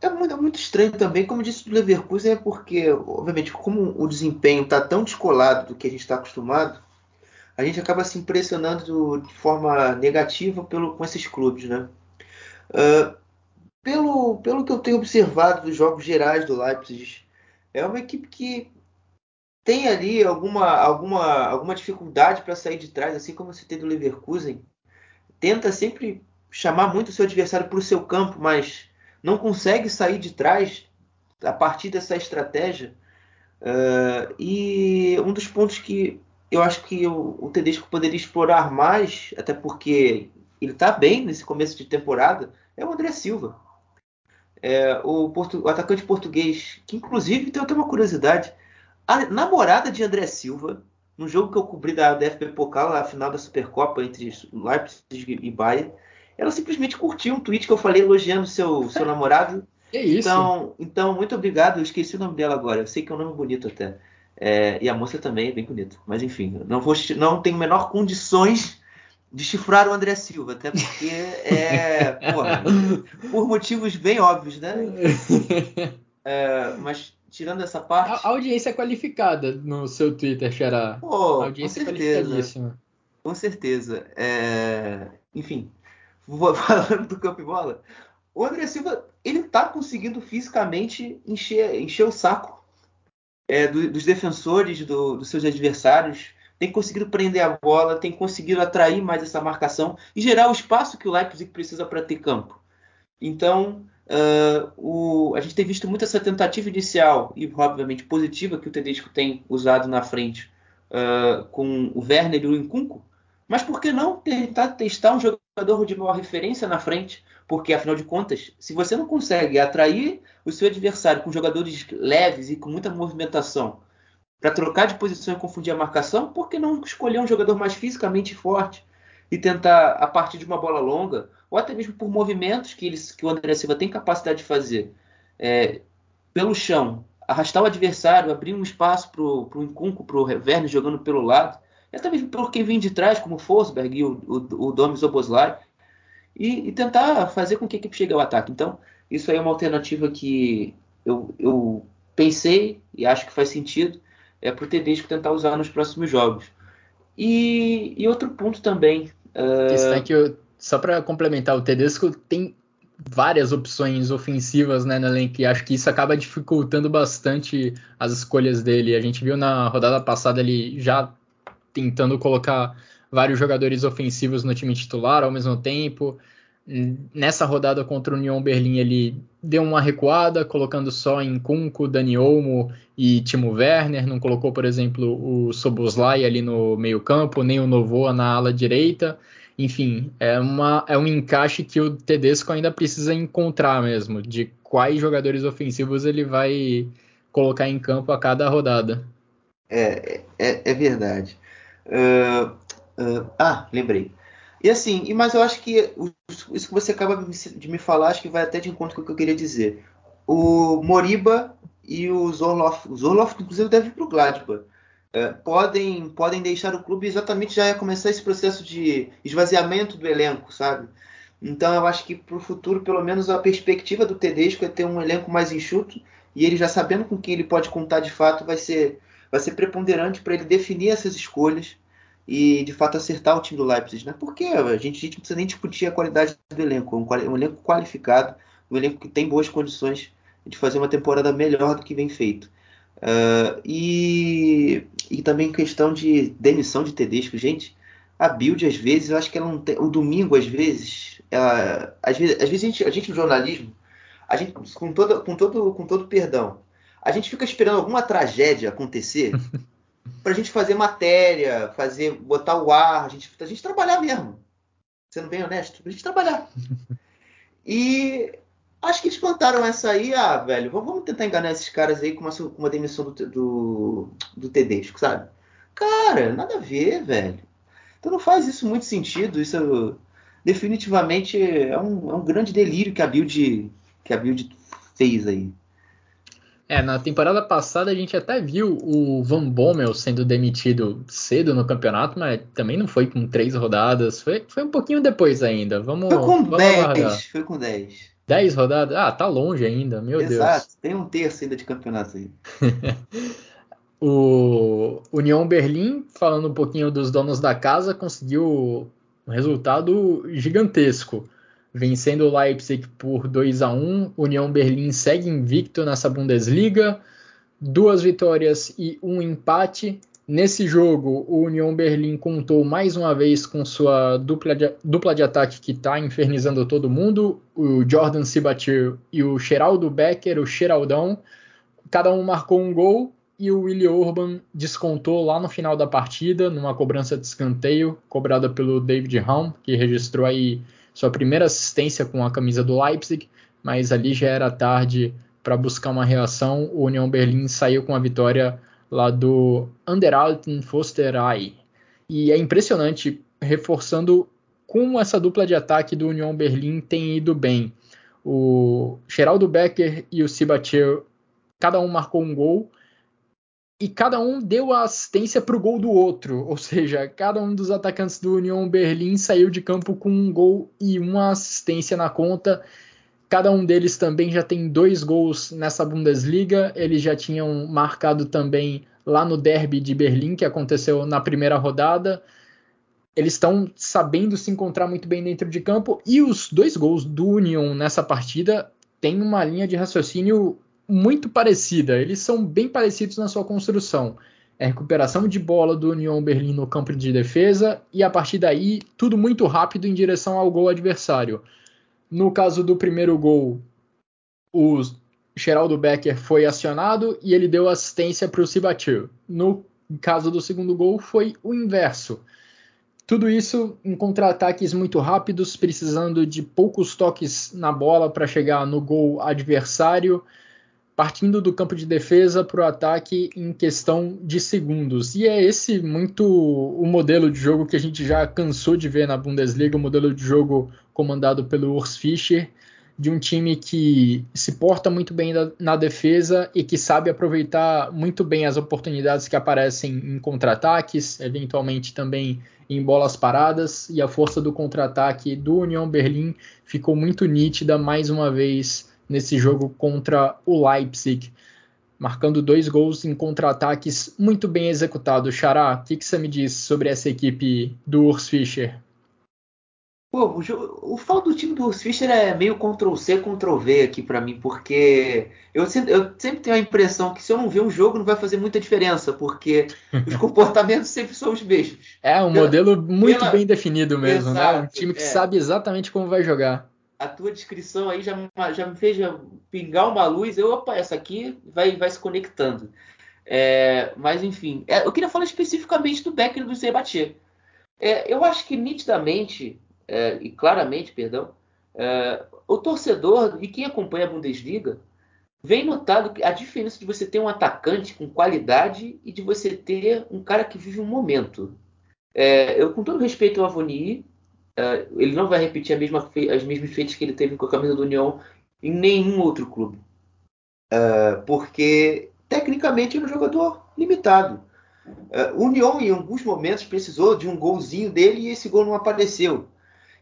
é, muito, é muito estranho também, como disse do Leverkusen, é porque, obviamente, como o desempenho está tão descolado do que a gente está acostumado, a gente acaba se impressionando de forma negativa pelo, com esses clubes, né? Uh, pelo, pelo que eu tenho observado dos jogos gerais do Leipzig, é uma equipe que tem ali alguma, alguma, alguma dificuldade para sair de trás, assim como você tem do Leverkusen. Tenta sempre chamar muito o seu adversário para o seu campo, mas não consegue sair de trás a partir dessa estratégia. Uh, e um dos pontos que eu acho que o, o Tedesco poderia explorar mais, até porque ele está bem nesse começo de temporada, é o André Silva. É, o, portu, o, atacante português, que inclusive tem até uma curiosidade, a namorada de André Silva, no jogo que eu cobri da DFB Pokal, a final da Supercopa entre Leipzig e Bayern, ela simplesmente curtiu um tweet que eu falei elogiando seu, seu namorado. Que isso? Então, então, muito obrigado. Eu esqueci o nome dela agora. Eu sei que é um nome bonito até. É, e a moça também é bem bonita. Mas enfim, não, vou, não tenho menor condições de chifrar o André Silva, até porque é. Porra, por motivos bem óbvios, né? É, mas tirando essa parte. A, audiência qualificada no seu Twitter, Xará. Pô, a audiência com certeza. Com certeza. É... Enfim, falando do campo e bola, o André Silva ele tá conseguindo fisicamente encher, encher o saco é, do, dos defensores, do, dos seus adversários, tem conseguido prender a bola, tem conseguido atrair mais essa marcação e gerar o espaço que o Leipzig precisa para ter campo. Então, uh, o, a gente tem visto muito essa tentativa inicial e, obviamente, positiva que o Tedesco tem usado na frente uh, com o Werner e o Incunco, mas por que não tentar testar um jogador de maior referência na frente? Porque, afinal de contas, se você não consegue atrair o seu adversário com jogadores leves e com muita movimentação para trocar de posição e confundir a marcação, por que não escolher um jogador mais fisicamente forte e tentar, a partir de uma bola longa, ou até mesmo por movimentos que, eles, que o André Silva tem capacidade de fazer é, pelo chão, arrastar o adversário, abrir um espaço para o Incunco, para o Werner jogando pelo lado, e até mesmo por quem vem de trás, como o Forsberg e o, o, o e, e, tentar fazer com que a equipe chegue ao ataque. Então, isso aí é uma alternativa que eu, eu pensei e acho que faz sentido é, para o Tedesco tentar usar nos próximos jogos. E, e outro ponto também. Uh... Que eu, só para complementar, o Tedesco tem várias opções ofensivas né, no elenco e acho que isso acaba dificultando bastante as escolhas dele. A gente viu na rodada passada ele já tentando colocar vários jogadores ofensivos no time titular ao mesmo tempo. Nessa rodada contra o Union Berlim, ele deu uma recuada, colocando só em Kunko, Dani Olmo e Timo Werner. Não colocou, por exemplo, o Soboslai ali no meio-campo, nem o Novoa na ala direita. Enfim, é, uma, é um encaixe que o Tedesco ainda precisa encontrar mesmo, de quais jogadores ofensivos ele vai colocar em campo a cada rodada. É, é, é verdade. Uh, ah, lembrei. E assim, mas eu acho que isso que você acaba de me falar, acho que vai até de encontro com o que eu queria dizer. O Moriba e o Zorloff, o Zorloff inclusive deve ir para o Gladbach, é, podem, podem deixar o clube exatamente já começar esse processo de esvaziamento do elenco, sabe? Então eu acho que para o futuro, pelo menos a perspectiva do Tedesco é ter um elenco mais enxuto e ele já sabendo com quem ele pode contar de fato vai ser, vai ser preponderante para ele definir essas escolhas e de fato acertar o time do Leipzig, né? Porque a gente, a gente não precisa nem discutir a qualidade do elenco, um, um elenco qualificado, um elenco que tem boas condições de fazer uma temporada melhor do que vem feito. Uh, e, e também questão de demissão de Tedesco, gente. A build às vezes, eu acho que ela não tem. O domingo, às vezes, ela, às vezes, às vezes a, gente, a gente no jornalismo, a gente, com, todo, com, todo, com todo perdão, a gente fica esperando alguma tragédia acontecer para a gente fazer matéria, fazer, botar o ar, a gente, a gente trabalhar mesmo. Sendo bem honesto, a gente trabalhar. E acho que eles plantaram essa aí, ah, velho, vamos tentar enganar esses caras aí com uma, com uma demissão do, do, do Tedesco, sabe? Cara, nada a ver, velho. Então não faz isso muito sentido. Isso definitivamente é um, é um grande delírio que a Build, que a Build fez aí. É, na temporada passada a gente até viu o Van Bommel sendo demitido cedo no campeonato, mas também não foi com três rodadas, foi, foi um pouquinho depois ainda. Vamos, foi com vamos 10, foi com 10. 10 rodadas? Ah, tá longe ainda, meu Exato, Deus. Exato, tem um terço ainda de campeonato aí. o União Berlim, falando um pouquinho dos donos da casa, conseguiu um resultado gigantesco vencendo o Leipzig por 2 a 1. União Berlim segue invicto nessa Bundesliga, duas vitórias e um empate. Nesse jogo, o União Berlim contou mais uma vez com sua dupla de, dupla de ataque que está infernizando todo mundo, o Jordan Sibatir e o Geraldo Becker, o Geraldão. Cada um marcou um gol e o Willi Orban descontou lá no final da partida, numa cobrança de escanteio, cobrada pelo David Raum, que registrou aí sua primeira assistência com a camisa do Leipzig, mas ali já era tarde para buscar uma reação. O União Berlim saiu com a vitória lá do Underalten Fosterei. E é impressionante, reforçando como essa dupla de ataque do União Berlim tem ido bem. O Geraldo Becker e o Sibachir, cada um marcou um gol, e cada um deu a assistência para o gol do outro, ou seja, cada um dos atacantes do União Berlim saiu de campo com um gol e uma assistência na conta. Cada um deles também já tem dois gols nessa Bundesliga. Eles já tinham marcado também lá no Derby de Berlim, que aconteceu na primeira rodada. Eles estão sabendo se encontrar muito bem dentro de campo. E os dois gols do Union nessa partida têm uma linha de raciocínio muito parecida. Eles são bem parecidos na sua construção. É recuperação de bola do Union Berlim no campo de defesa e a partir daí tudo muito rápido em direção ao gol adversário. No caso do primeiro gol, o Geraldo Becker foi acionado e ele deu assistência para o Sibatiu. No caso do segundo gol, foi o inverso. Tudo isso em contra-ataques muito rápidos, precisando de poucos toques na bola para chegar no gol adversário partindo do campo de defesa para o ataque em questão de segundos. E é esse muito o modelo de jogo que a gente já cansou de ver na Bundesliga, o modelo de jogo comandado pelo Urs Fischer, de um time que se porta muito bem na defesa e que sabe aproveitar muito bem as oportunidades que aparecem em contra-ataques, eventualmente também em bolas paradas, e a força do contra-ataque do União Berlim ficou muito nítida mais uma vez nesse jogo contra o Leipzig, marcando dois gols em contra-ataques muito bem executados. Xará, o que, que, você me diz sobre essa equipe do Urs Fischer? Pô, o, o falo do time do Urs Fischer é meio Ctrl-C, Ctrl-V aqui para mim, porque eu sempre, eu sempre, tenho a impressão que se eu não ver um jogo não vai fazer muita diferença, porque os comportamentos sempre são os mesmos. É, um pela, modelo muito pela... bem definido mesmo, Exato, né? Um time que é. sabe exatamente como vai jogar a tua descrição aí já, já me fez pingar uma luz. Eu, opa, essa aqui vai, vai se conectando. É, mas enfim, é, eu queria falar especificamente do Becker do Zebatia. É, eu acho que nitidamente é, e claramente, perdão, é, o torcedor e quem acompanha a Bundesliga vem notado a diferença de você ter um atacante com qualidade e de você ter um cara que vive um momento. É, eu, com todo respeito ao Avoni, uh, ele não vai repetir mesma as mesmas feitas que ele teve com a camisa do União em nenhum outro clube. Uh, porque tecnicamente é um jogador limitado. Uh, União, em alguns momentos, precisou de um golzinho dele e esse gol não apareceu.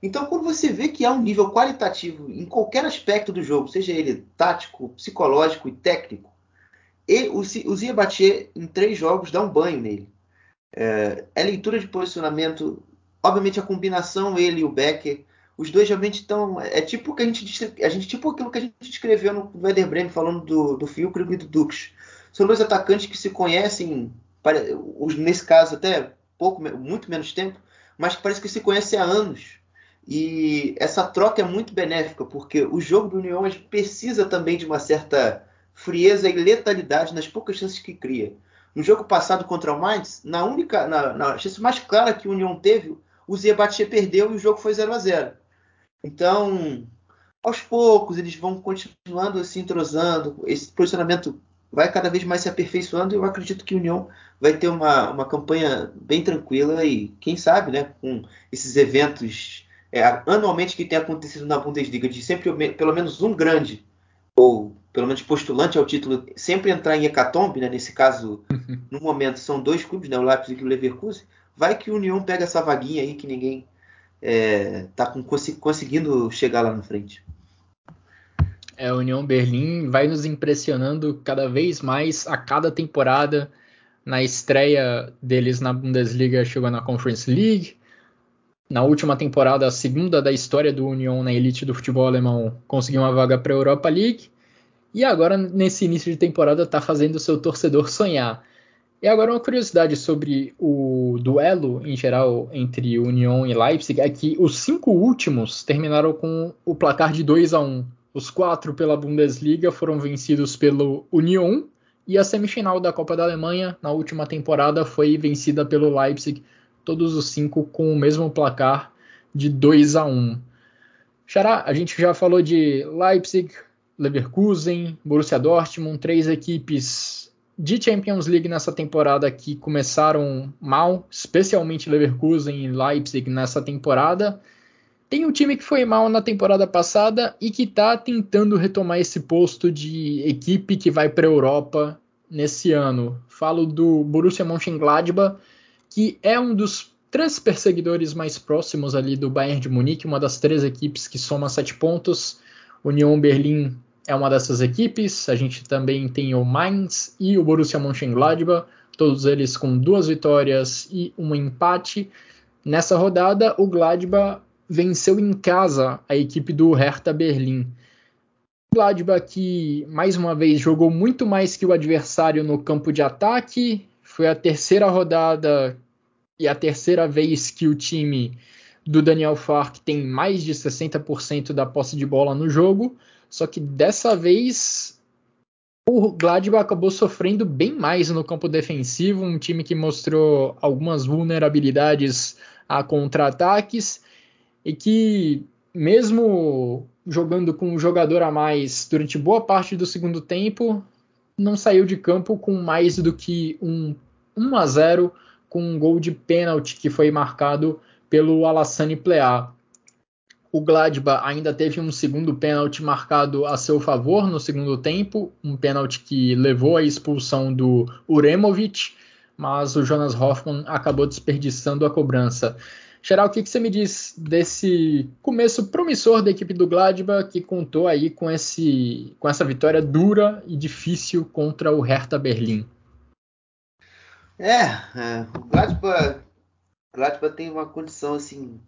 Então, quando você vê que há um nível qualitativo em qualquer aspecto do jogo, seja ele tático, psicológico e técnico, ele, o, o Ziabatia em três jogos dá um banho nele. É, é, leitura de posicionamento, obviamente a combinação ele e o Becker, os dois realmente estão. É tipo que a gente, a gente tipo aquilo que a gente descreveu no Werder Bremen falando do, do Filcro e do Dux. São dois atacantes que se conhecem, nesse caso até pouco, muito menos tempo, mas que parece que se conhecem há anos. E essa troca é muito benéfica, porque o jogo do União precisa também de uma certa frieza e letalidade nas poucas chances que cria. No jogo passado contra o Mainz, na única, na, na chance mais clara que o União teve, o Zé Batista perdeu e o jogo foi 0 a 0 Então, aos poucos, eles vão continuando se entrosando, esse posicionamento vai cada vez mais se aperfeiçoando e eu acredito que o União vai ter uma, uma campanha bem tranquila e, quem sabe, né, com esses eventos é, anualmente que tem acontecido na Bundesliga, de sempre pelo menos um grande, ou pelo menos postulante ao título, sempre entrar em hecatombe, né, nesse caso, no momento, são dois clubes, né, o Leipzig e o Leverkusen, vai que o União pega essa vaguinha aí que ninguém é, conseguindo chegar lá na frente. É, a União Berlim vai nos impressionando cada vez mais a cada temporada. Na estreia deles na Bundesliga, chegou na Conference League. Na última temporada, a segunda da história do União na elite do futebol alemão, conseguiu uma vaga para a Europa League. E agora, nesse início de temporada, está fazendo o seu torcedor sonhar. E agora uma curiosidade sobre o duelo em geral entre União e Leipzig é que os cinco últimos terminaram com o placar de 2 a 1 os quatro pela Bundesliga foram vencidos pelo Union e a semifinal da Copa da Alemanha na última temporada foi vencida pelo Leipzig, todos os cinco com o mesmo placar de 2 a 1. Xará, a gente já falou de Leipzig, Leverkusen, Borussia Dortmund, três equipes de Champions League nessa temporada que começaram mal, especialmente Leverkusen e Leipzig nessa temporada. Tem um time que foi mal na temporada passada e que está tentando retomar esse posto de equipe que vai para a Europa nesse ano. Falo do Borussia Mönchengladbach, que é um dos três perseguidores mais próximos ali do Bayern de Munique, uma das três equipes que soma sete pontos. Union Berlim é uma dessas equipes. A gente também tem o Mainz e o Borussia Mönchengladbach, todos eles com duas vitórias e um empate. Nessa rodada, o Gladbach venceu em casa a equipe do Hertha Berlim. O Gladbach que mais uma vez jogou muito mais que o adversário no campo de ataque. Foi a terceira rodada e a terceira vez que o time do Daniel Fark tem mais de 60% da posse de bola no jogo. Só que dessa vez o Gladbach acabou sofrendo bem mais no campo defensivo, um time que mostrou algumas vulnerabilidades a contra-ataques e que, mesmo jogando com um jogador a mais durante boa parte do segundo tempo, não saiu de campo com mais do que um 1 a 0 com um gol de pênalti que foi marcado pelo Alassane Plea. O Gladbach ainda teve um segundo pênalti marcado a seu favor no segundo tempo, um pênalti que levou à expulsão do Uremovic, mas o Jonas Hoffmann acabou desperdiçando a cobrança. Geral, o que, que, você me diz desse começo promissor da equipe do Gladbach que contou aí com, esse, com essa vitória dura e difícil contra o Hertha Berlim? É, é o Gladbach, Gladbach tem uma condição assim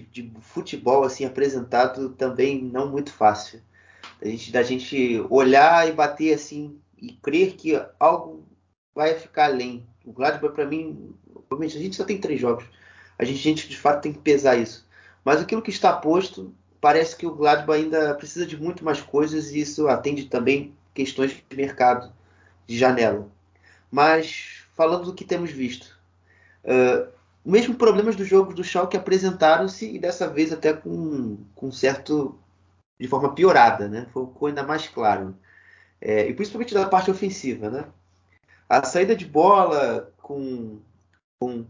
de, de, futebol assim apresentado também não muito fácil. Da gente, da gente olhar e bater assim e crer que algo vai ficar além. O Gladbach para mim, a gente só tem três jogos a gente, a gente de fato tem que pesar isso. Mas aquilo que está posto, parece que o Gladbach ainda precisa de muito mais coisas e isso atende também questões de mercado, de janela. Mas falando do que temos visto, uh, mesmo problemas dos jogos do Schalke apresentaram-se e dessa vez até com, com certo de forma piorada, né? Ficou ainda mais claro. É, e principalmente da parte ofensiva, né? A saída de bola com com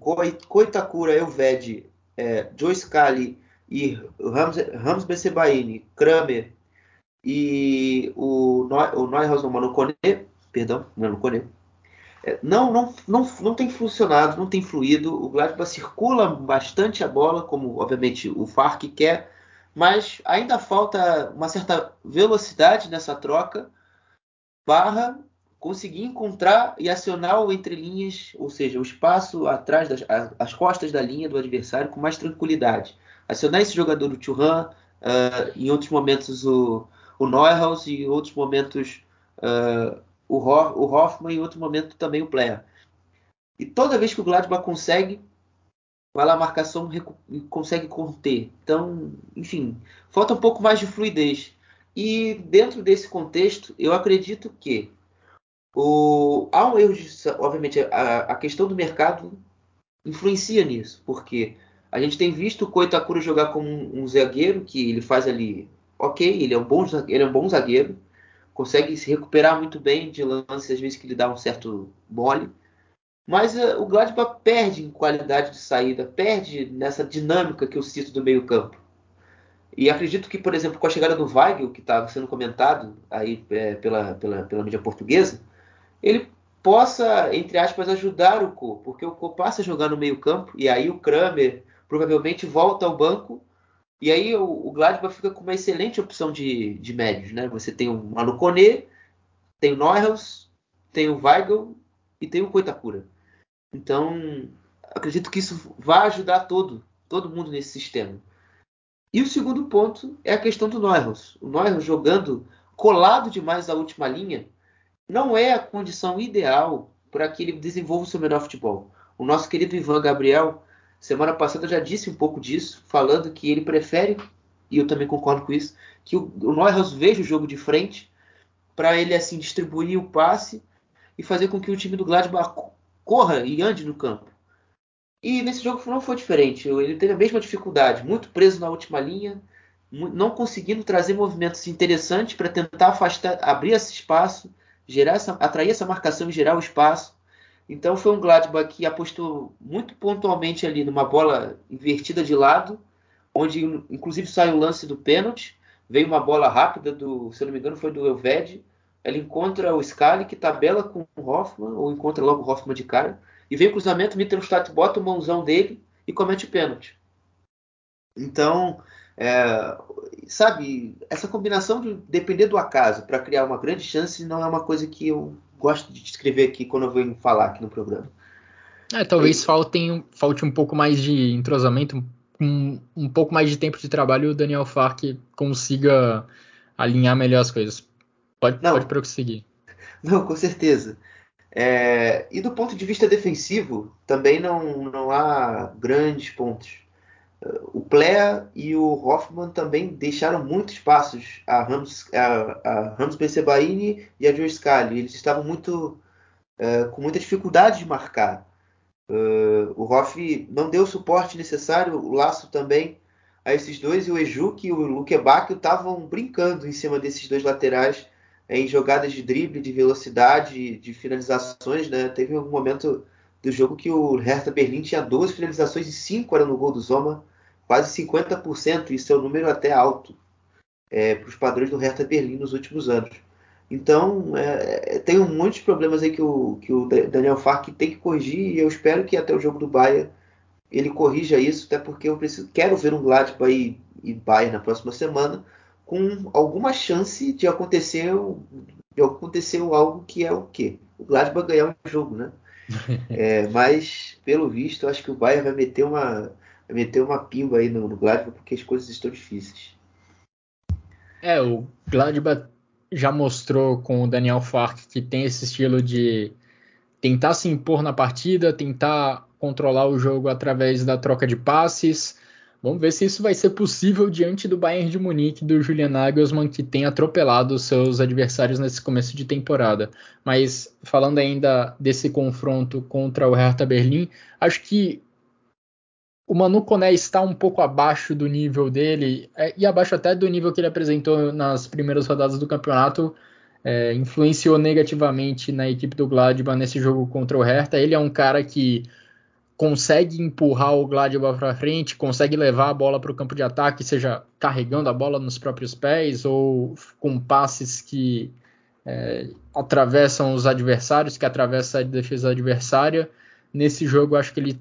Koitakura Elved, é, Joe Scali e Rams, Rams Kramer e o, o Neuhaus perdão, não no Kone, é, não, não, não, não tem funcionado, não tem fluído. O Gladbach circula bastante a bola, como obviamente o Farc quer, mas ainda falta uma certa velocidade nessa troca, barra conseguir encontrar e acionar o entre linhas, ou seja, o espaço atrás das as costas da linha do adversário com mais tranquilidade. Acionar esse jogador do Thuram, uh, em outros momentos o, o Neuhaus e em outros momentos uh, o, o Hoffman e em outro momento também o Player. E toda vez que o Gladbach consegue, vai lá a marcação consegue conter. Então, enfim, falta um pouco mais de fluidez. E dentro desse contexto, eu acredito que o, há um erro de. Obviamente, a, a, questão do mercado influencia nisso, porque a gente tem visto o Koitakura jogar como um, um, zagueiro, que ele faz ali. Ok, ele é um bom, ele é um bom zagueiro, consegue se recuperar muito bem de lances, às vezes que ele dá um certo mole. Mas uh, o Gladbach perde em qualidade de saída, perde nessa dinâmica que eu cito do meio-campo. E acredito que, por exemplo, com a chegada do Weigl, que estava sendo comentado aí é, pela, pela, pela mídia portuguesa, ele possa, entre aspas, ajudar o Co, porque o Co passa a jogar no meio-campo e aí o Kramer provavelmente volta ao banco e aí o, o Gladbach fica com uma excelente opção de, de médios, né? Você tem o Malucone, tem o Neuhaus, tem o Weigl e tem o Coitacura. Então, acredito que isso vai ajudar todo, todo mundo nesse sistema. E o segundo ponto é a questão do Neuhaus. O Neuhaus jogando colado demais à última linha, não é a condição ideal para que ele desenvolva o seu melhor futebol. O nosso querido Ivan Gabriel, semana passada, já disse um pouco disso, falando que ele prefere, e eu também concordo com isso, que o, o Neuhaus veja o jogo de frente para ele assim distribuir o passe e fazer com que o time do Gladbach corra e ande no campo. E nesse jogo não foi diferente. Ele teve a mesma dificuldade, muito preso na última linha, não conseguindo trazer movimentos interessantes para tentar afastar, abrir esse espaço gerar essa, atrair essa marcação e gerar o espaço. Então foi um Gladbach que apostou muito pontualmente ali numa bola invertida de lado, onde inclusive sai o lance do pênalti, veio uma bola rápida do, se eu não me engano, foi do Elved, ele encontra o Scali que tabela com o Hoffman, ou encontra logo o Hoffman de cara, e vem o cruzamento, Mittelstadt bota o mãozão dele e comete o pênalti. Então, é, sabe, essa combinação de depender do acaso para criar uma grande chance não é uma coisa que eu gosto de descrever aqui quando eu venho falar aqui no programa. É, talvez faltem, falte um pouco mais de entrosamento, um, um pouco mais de tempo de trabalho e o Daniel Fark consiga alinhar melhor as coisas. Pode, não, pode prosseguir. Não, com certeza. É, e do ponto de vista defensivo, também não, não há grandes pontos o Plea e o Hoffman também deixaram muitos passos a Ramos, a, a e a Joe Scali. Eles estavam muito uh, com muita dificuldade de marcar. Uh, o Hoff não deu o suporte necessário, o Laço também, a esses dois, e o Ejuk e o Luque Bacchio estavam brincando em cima desses dois laterais em jogadas de drible, de velocidade, de finalizações. Né? Teve um momento do jogo que o Hertha Berlim tinha 12 finalizações e 5 eram no gol do Zoma quase 50%, isso é um número até alto é, para os padrões do Hertha Berlim nos últimos anos. Então, é, é, tem muitos problemas aí que o, que o Daniel Fark tem que corrigir e eu espero que até o jogo do Bayern ele corrija isso, até porque eu preciso, quero ver um Gladbach e, e Bayern na próxima semana com alguma chance de acontecer, de acontecer algo que é o quê? O Gladbach ganhar um jogo, né? É, mas, pelo visto, acho que o Bayern vai meter uma, meter uma pimba aí no, no Gladbach porque as coisas estão difíceis. É, o Gladbach já mostrou com o Daniel Fark que tem esse estilo de tentar se impor na partida, tentar controlar o jogo através da troca de passes. Vamos ver se isso vai ser possível diante do Bayern de Munique do Julian Nagelsmann, que tem atropelado seus adversários nesse começo de temporada. Mas falando ainda desse confronto contra o Hertha Berlim, acho que o Manu Koné está um pouco abaixo do nível dele, é, e abaixo até do nível que ele apresentou nas primeiras rodadas do campeonato, é, influenciou negativamente na equipe do Gladbach nesse jogo contra o Hertha. Ele é um cara que consegue empurrar o Gladbach para frente, consegue levar a bola para o campo de ataque, seja carregando a bola nos próprios pés ou com passes que é, atravessam os adversários, que atravessa a defesa adversária. Nesse jogo, acho que ele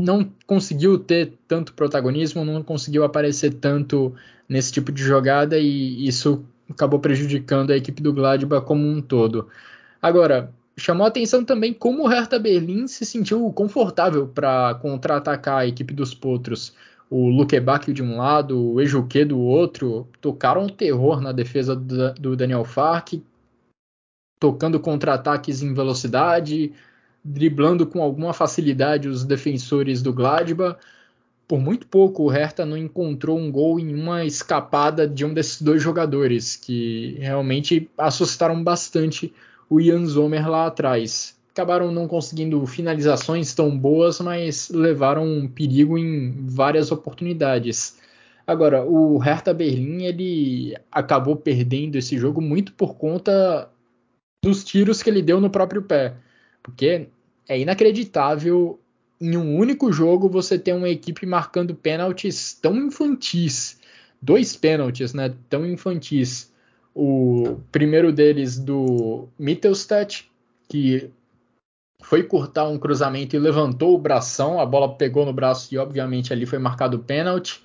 não conseguiu ter tanto protagonismo, não conseguiu aparecer tanto nesse tipo de jogada e isso acabou prejudicando a equipe do Gladbach como um todo. Agora, chamou a atenção também como o Hertha Berlim se sentiu confortável para contra-atacar a equipe dos Potros. O Lukebak de um lado, o Ejuque do outro, tocaram terror na defesa do Daniel Fark, tocando contra-ataques em velocidade, driblando com alguma facilidade os defensores do Gladbach. Por muito pouco, o Hertha não encontrou um gol em uma escapada de um desses dois jogadores, que realmente assustaram bastante o Ian Zomer lá atrás. Acabaram não conseguindo finalizações tão boas, mas levaram um perigo em várias oportunidades. Agora, o Hertha Berlim ele acabou perdendo esse jogo muito por conta dos tiros que ele deu no próprio pé. Porque é inacreditável em um único jogo você ter uma equipe marcando pênaltis tão infantis. Dois pênaltis, né? Tão infantis. O primeiro deles do Mittelstadt, que foi cortar um cruzamento e levantou o bração, a bola pegou no braço e obviamente ali foi marcado o pênalti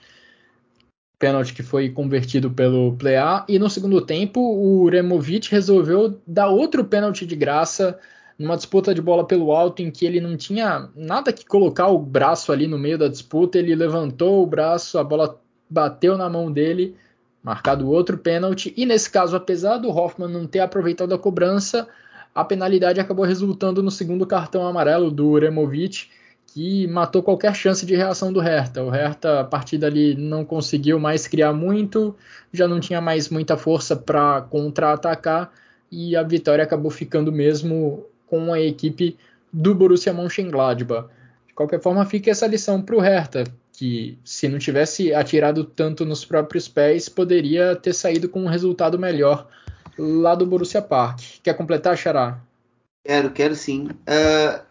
pênalti que foi convertido pelo Plea. E no segundo tempo, o Removic resolveu dar outro pênalti de graça numa disputa de bola pelo alto em que ele não tinha nada que colocar o braço ali no meio da disputa. Ele levantou o braço, a bola bateu na mão dele, marcado outro pênalti. E nesse caso, apesar do Hoffman não ter aproveitado a cobrança, a penalidade acabou resultando no segundo cartão amarelo do Removic que matou qualquer chance de reação do Hertha. O Hertha, a partir dali, não conseguiu mais criar muito, já não tinha mais muita força para contra-atacar e a vitória acabou ficando mesmo com a equipe do Borussia Mönchengladbach. De qualquer forma, fica essa lição para o Hertha, que se não tivesse atirado tanto nos próprios pés, poderia ter saído com um resultado melhor lá do Borussia Park. Quer completar, Xará? Quero, quero sim. Uh,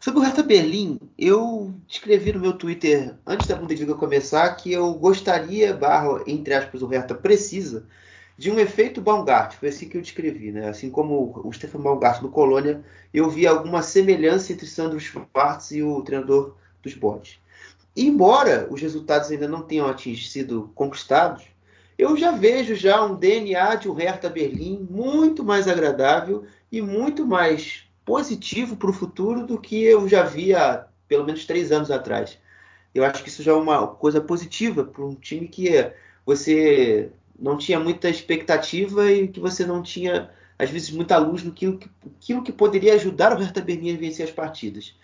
Sobre o Hertha Berlim, eu escrevi no meu Twitter antes da Bundesliga começar que eu gostaria, entre aspas, o Hertha precisa, de um efeito Baumgart. Foi assim que eu descrevi, né? Assim como o Stefan Baumgart no Colônia, eu vi alguma semelhança entre Sandro Schwartz e o treinador dos bodes. Embora os resultados ainda não tenham sido conquistados, eu já vejo já um DNA de um Hertha Berlim muito mais agradável e muito mais positivo para o futuro do que eu já vi há pelo menos três anos atrás. Eu acho que isso já é uma coisa positiva para um time que você não tinha muita expectativa e que você não tinha, às vezes, muita luz no que, aquilo que poderia ajudar o Hertha Berlim a vencer as partidas.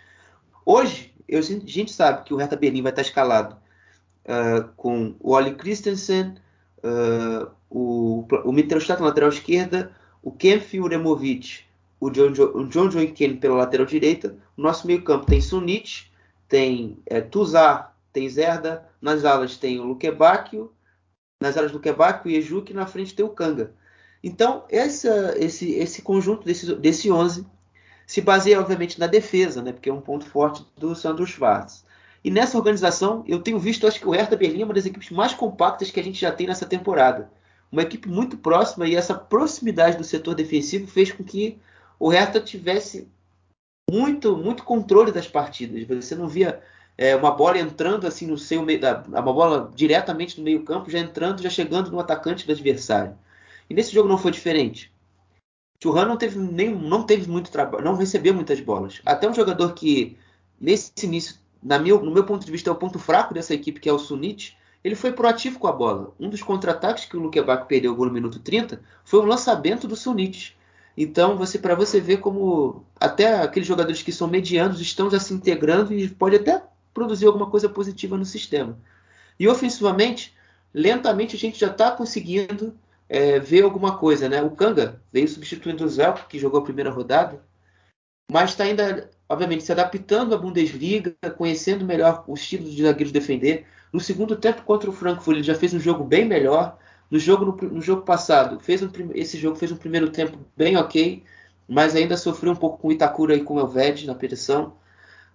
Hoje, eu, a gente sabe que o Hertha Berlim vai estar escalado uh, com o Oli Christensen, uh, o, o Mittelstadt na lateral esquerda, o Kempf e o John, o John John Kane pela lateral direita. O nosso meio-campo tem Sunit, tem é, Tuzar, tem Zerda. Nas alas tem o Lukebakio, nas alas do Lukebakio e Ejuk, na frente tem o Kanga. Então, essa, esse, esse conjunto desse, desse 11 se baseia, obviamente, na defesa, né, porque é um ponto forte do Sandro Schwartz. E nessa organização, eu tenho visto, acho que o Hertha Berlim é uma das equipes mais compactas que a gente já tem nessa temporada. Uma equipe muito próxima e essa proximidade do setor defensivo fez com que o Hertha tivesse muito muito controle das partidas. Você não via é, uma bola entrando assim no seu meio, uma bola diretamente no meio campo, já entrando, já chegando no atacante do adversário. E nesse jogo não foi diferente. Churran não teve nem não teve muito trabalho, não recebeu muitas bolas. Até um jogador que nesse início, na meu, no meu ponto de vista, é o ponto fraco dessa equipe, que é o Sunit, ele foi proativo com a bola. Um dos contra-ataques que o Luquebaco perdeu no minuto 30 foi o lançamento do Sunit. Então, você para você ver como até aqueles jogadores que são medianos estão já se integrando e pode até produzir alguma coisa positiva no sistema. E ofensivamente, lentamente a gente já está conseguindo é, ver alguma coisa, né? O Kanga veio substituindo o Zelko, que jogou a primeira rodada, mas está ainda, obviamente, se adaptando à Bundesliga, conhecendo melhor o estilo de zagueiros defender. No segundo tempo contra o Frankfurt, ele já fez um jogo bem melhor. No jogo, no, no jogo passado, fez um, esse jogo fez um primeiro tempo bem ok, mas ainda sofreu um pouco com o Itakura e com o Elved na pressão.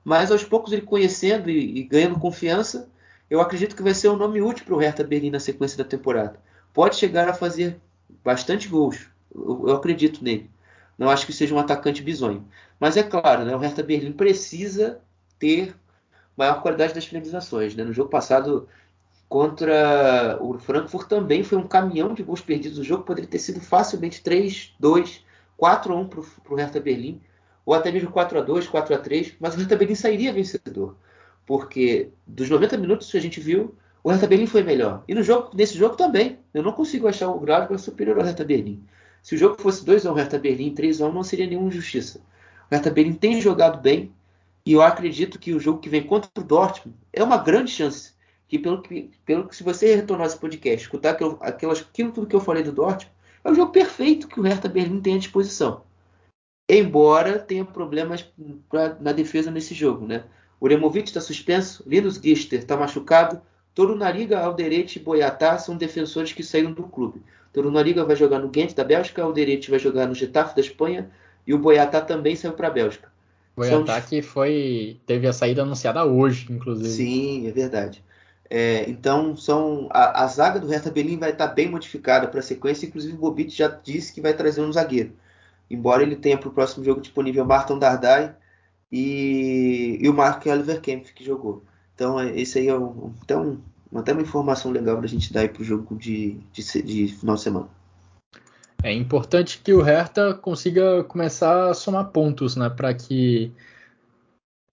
Mas aos poucos ele conhecendo e, e, ganhando confiança, eu acredito que vai ser um nome útil para o Hertha Berlim na sequência da temporada. Pode chegar a fazer bastante gols. Eu, eu acredito nele. Não acho que seja um atacante bizonho. Mas é claro, né, o Hertha Berlim precisa ter maior qualidade das finalizações. Né? No jogo passado contra o Frankfurt também foi um caminhão de gols perdidos. O jogo poderia ter sido facilmente 3, 2, 4 a 1 para o Hertha Berlim, ou até mesmo 4 a 2, 4 a 3, mas o Hertha Berlim sairia vencedor. Porque dos 90 minutos que a gente viu, o Hertha Berlim foi melhor. E no jogo, nesse jogo também. Eu não consigo achar o Gladbach superior ao Hertha Berlim. Se o jogo fosse 2 a 1 Hertha Berlim, 3 a 1 não seria nenhuma injustiça. O Hertha Berlim tem jogado bem e eu acredito que o jogo que vem contra o Dortmund é uma grande chance. Que pelo que, pelo que se você retornar esse podcast, escutar aquilo, aquelas, aquilo tudo que eu falei do Dortmund, é o jogo perfeito que o Hertha Berlim tem à disposição. Embora tenha problemas pra, na defesa nesse jogo, né? O Removic está suspenso, Linus Gister está machucado, Torunariga, Alderete e Boiatá são defensores que saíram do clube. Torunariga vai jogar no Ghent da Bélgica, Alderete vai jogar no Getafe da Espanha e o Boiatá também saiu para a Bélgica. Boiatá são... que foi teve a saída anunciada hoje, inclusive. Sim, é verdade. É, então são a, a, zaga do Hertha Berlim vai estar bem modificada para a sequência. Inclusive o Bobit já disse que vai trazer um zagueiro, embora ele tenha para o próximo jogo disponível Martin Dardai e, e o Mark Oliver Kempf que jogou. Então, é, esse aí é um, então, até uma informação legal para a gente dar para o jogo de, de, de, final de semana. É importante que o Hertha consiga começar a somar pontos, né, para que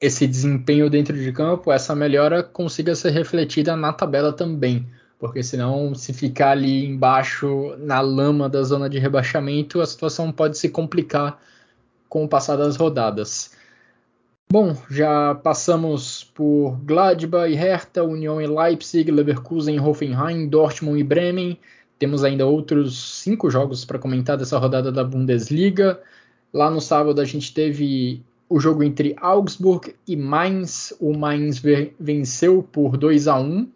esse desempenho dentro de campo, essa melhora consiga ser refletida na tabela também, porque senão se ficar ali embaixo na lama da zona de rebaixamento, a situação pode se complicar com o passar das rodadas. Bom, já passamos por Gladbach e Hertha, União e Leipzig, Leverkusen, Hoffenheim, Dortmund e Bremen. Temos ainda outros cinco jogos para comentar dessa rodada da Bundesliga. Lá no sábado a gente teve o jogo entre Augsburg e Mainz. O Mainz venceu por 2 a 1.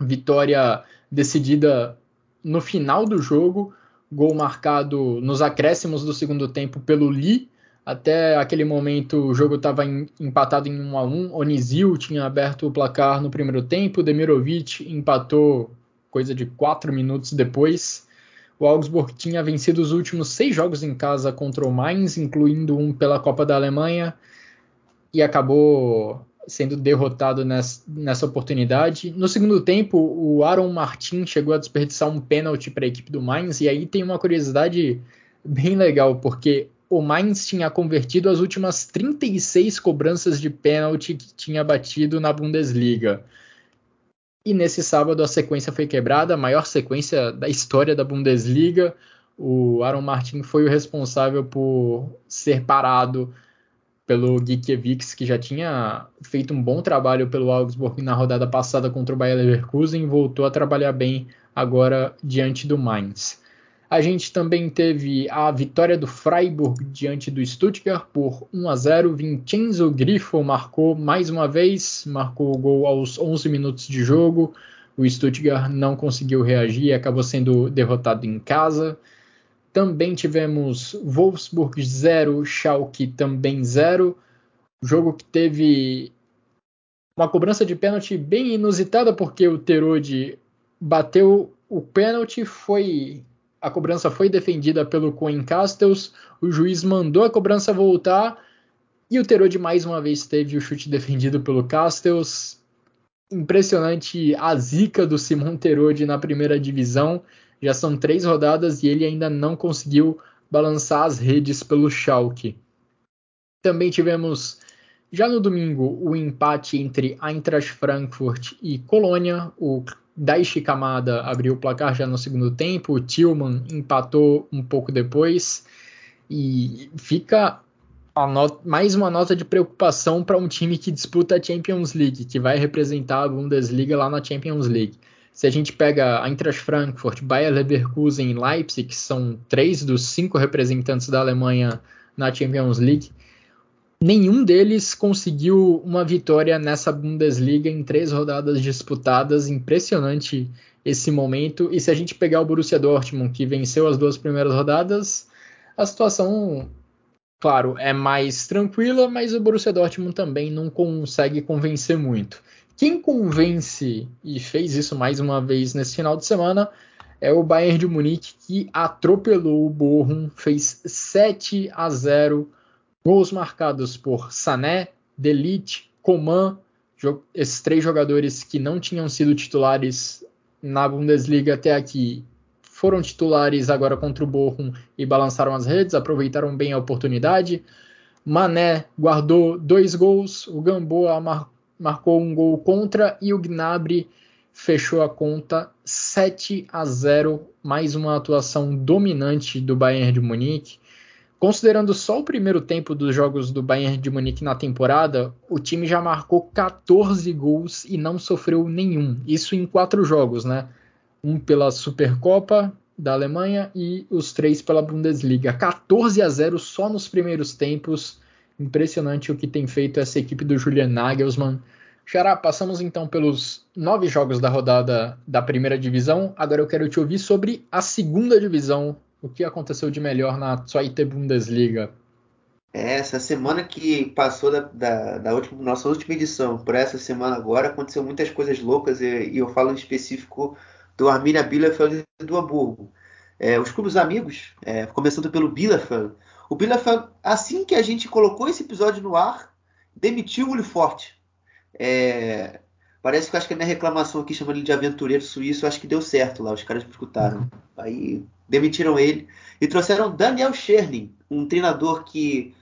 Vitória decidida no final do jogo. Gol marcado nos acréscimos do segundo tempo pelo Lee até aquele momento o jogo estava empatado em 1 a 1. Onizil tinha aberto o placar no primeiro tempo, Demirovic empatou coisa de 4 minutos depois. O Augsburg tinha vencido os últimos seis jogos em casa contra o Mainz, incluindo um pela Copa da Alemanha, e acabou sendo derrotado nessa, nessa oportunidade. No segundo tempo, o Aaron Martin chegou a desperdiçar um pênalti para a equipe do Mainz, e aí tem uma curiosidade bem legal, porque o Mainz tinha convertido as últimas 36 cobranças de pênalti que tinha batido na Bundesliga. E nesse sábado a sequência foi quebrada, a maior sequência da história da Bundesliga. O Aaron Martin foi o responsável por ser parado pelo Gikiewicz, que já tinha feito um bom trabalho pelo Augsburg na rodada passada contra o Bayer Leverkusen, voltou a trabalhar bem agora diante do Mainz. A gente também teve a vitória do Freiburg diante do Stuttgart por 1 a 0. Vincenzo Grifo marcou mais uma vez, marcou o gol aos 11 minutos de jogo. O Stuttgart não conseguiu reagir e acabou sendo derrotado em casa. Também tivemos Wolfsburg 0, Schalke também 0. Jogo que teve uma cobrança de pênalti bem inusitada, porque o Terode bateu o pênalti, foi a cobrança foi defendida pelo Coen Castells, o juiz mandou a cobrança voltar e o Terode mais uma vez teve o chute defendido pelo Castells. Impressionante a zica do Simon Terode na primeira divisão. Já são três rodadas e ele ainda não conseguiu balançar as redes pelo Schalke. Também tivemos já no domingo o empate entre Eintracht Frankfurt e Colônia. O Daichi Kamada abriu o placar já no segundo tempo, o Tillman empatou um pouco depois e fica mais uma nota de preocupação para um time que disputa a Champions League, que vai representar a Bundesliga lá na Champions League. Se a gente pega a Eintracht Frankfurt, Bayer Leverkusen e Leipzig, que são três dos cinco representantes da Alemanha na Champions League, Nenhum deles conseguiu uma vitória nessa Bundesliga em três rodadas disputadas. Impressionante esse momento. E se a gente pegar o Borussia Dortmund, que venceu as duas primeiras rodadas, a situação, claro, é mais tranquila, mas o Borussia Dortmund também não consegue convencer muito. Quem convence e fez isso mais uma vez nesse final de semana é o Bayern de Munique que atropelou o Bochum, fez 7 a 0, gols marcados por Sané, Delite, Coman, esses três jogadores que não tinham sido titulares na Bundesliga até aqui foram titulares agora contra o Bochum e balançaram as redes, aproveitaram bem a oportunidade. Mané guardou dois gols, o Gamboa mar marcou um gol contra e o Gnabry fechou a conta 7 a 0, mais uma atuação dominante do Bayern de Munique. Considerando só o primeiro tempo dos jogos do Bayern de Munique na temporada, o time já marcou 14 gols e não sofreu nenhum. Isso em quatro jogos, né? Um pela Supercopa da Alemanha e os três pela Bundesliga. 14 a 0 só nos primeiros tempos. Impressionante o que tem feito essa equipe do Julian Nagelsmann. Xará, passamos então pelos nove jogos da rodada da primeira divisão. Agora eu quero te ouvir sobre a segunda divisão. O que aconteceu de melhor na Zweite Bundesliga? É, essa semana que passou da, da, da última, nossa última edição para essa semana agora, aconteceu muitas coisas loucas e, e eu falo em específico do Arminia Bielefeld e do Hamburgo. É, os clubes amigos, é, começando pelo Bielefeld. O Bielefeld, assim que a gente colocou esse episódio no ar, demitiu o Uli Forte. É, parece que acho que a minha reclamação aqui chamando ele de aventureiro suíço, acho que deu certo lá, os caras me escutaram. Aí demitiram ele e trouxeram Daniel Scherning, um treinador que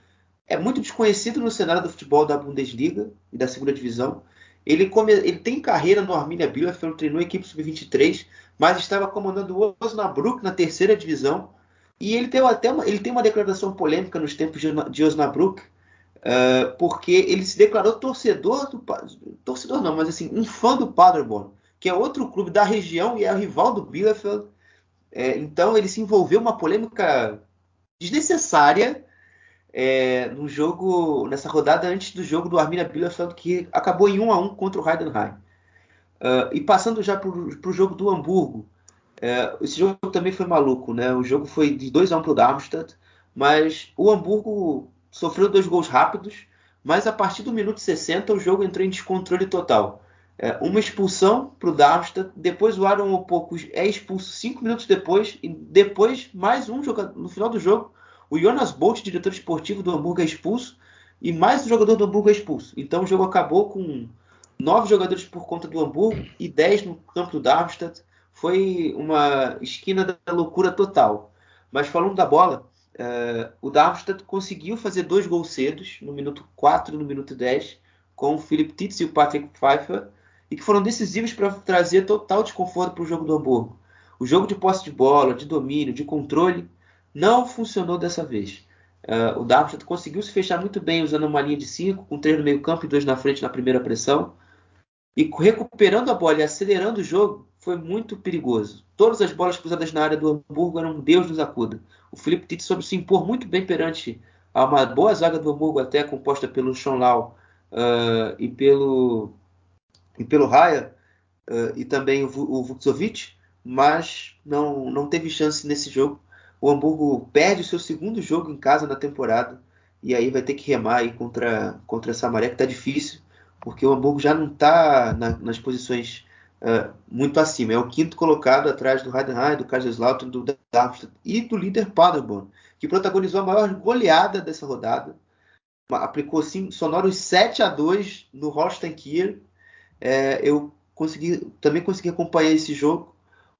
é muito desconhecido no cenário do futebol da Bundesliga e da segunda divisão. Ele, come, ele tem carreira no Arminia Bielefeld, treinou a equipe sub-23, mas estava comandando o Osnabrück na terceira divisão. E ele tem até uma, ele tem uma declaração polêmica nos tempos de Osnabrück, uh, porque ele se declarou torcedor do torcedor não, mas assim um fã do Paderborn, que é outro clube da região e é rival do Bielefeld. É, então ele se envolveu uma polêmica desnecessária é, no jogo, nessa rodada antes do jogo do Arminia Bielefeld, que acabou em 1 a 1 contra o Heidenheim. Uh, e passando já para o jogo do Hamburgo, é, esse jogo também foi maluco, né? O jogo foi de 2 a 1 para o Darmstadt, mas o Hamburgo sofreu dois gols rápidos, mas a partir do minuto 60 o jogo entrou em descontrole total. É, uma expulsão para o Darmstadt, depois o Aaron Opoko é expulso cinco minutos depois, e depois mais um jogador no final do jogo o Jonas Bolt, diretor esportivo do Hamburgo, é expulso e mais um jogador do Hamburgo é expulso. Então o jogo acabou com nove jogadores por conta do Hamburgo e dez no campo do Darmstadt. Foi uma esquina da loucura total. Mas falando da bola, uh, o Darmstadt conseguiu fazer dois gols cedos, no minuto 4 e no minuto 10, com o Philip Titz e o Patrick Pfeiffer, e que foram decisivos para trazer total desconforto para o jogo do Hamburgo. O jogo de posse de bola, de domínio, de controle, não funcionou dessa vez. Uh, o Darmstadt conseguiu se fechar muito bem usando uma linha de 5, com três no meio campo e dois na frente na primeira pressão. E recuperando a bola e acelerando o jogo, foi muito perigoso. Todas as bolas cruzadas na área do Hamburgo eram um Deus nos acuda. O Felipe Tite soube se impor muito bem perante a uma boa zaga do Hamburgo, até composta pelo Schonlau uh, e pelo e pelo Raya uh, e também o, o mas não, não teve chance nesse jogo o Hamburgo perde o seu segundo jogo em casa na temporada e aí vai ter que remar aí contra, contra essa maré que está difícil, porque o Hamburgo já não está na, nas posições uh, muito acima. É o quinto colocado atrás do Heidenheim, do Kaiserslautern, do Darmstadt e do líder Paderborn, que protagonizou a maior goleada dessa rodada. Aplicou sim, sonoros 7 a 2 no Holstein Kiel. É, eu consegui, também consegui acompanhar esse jogo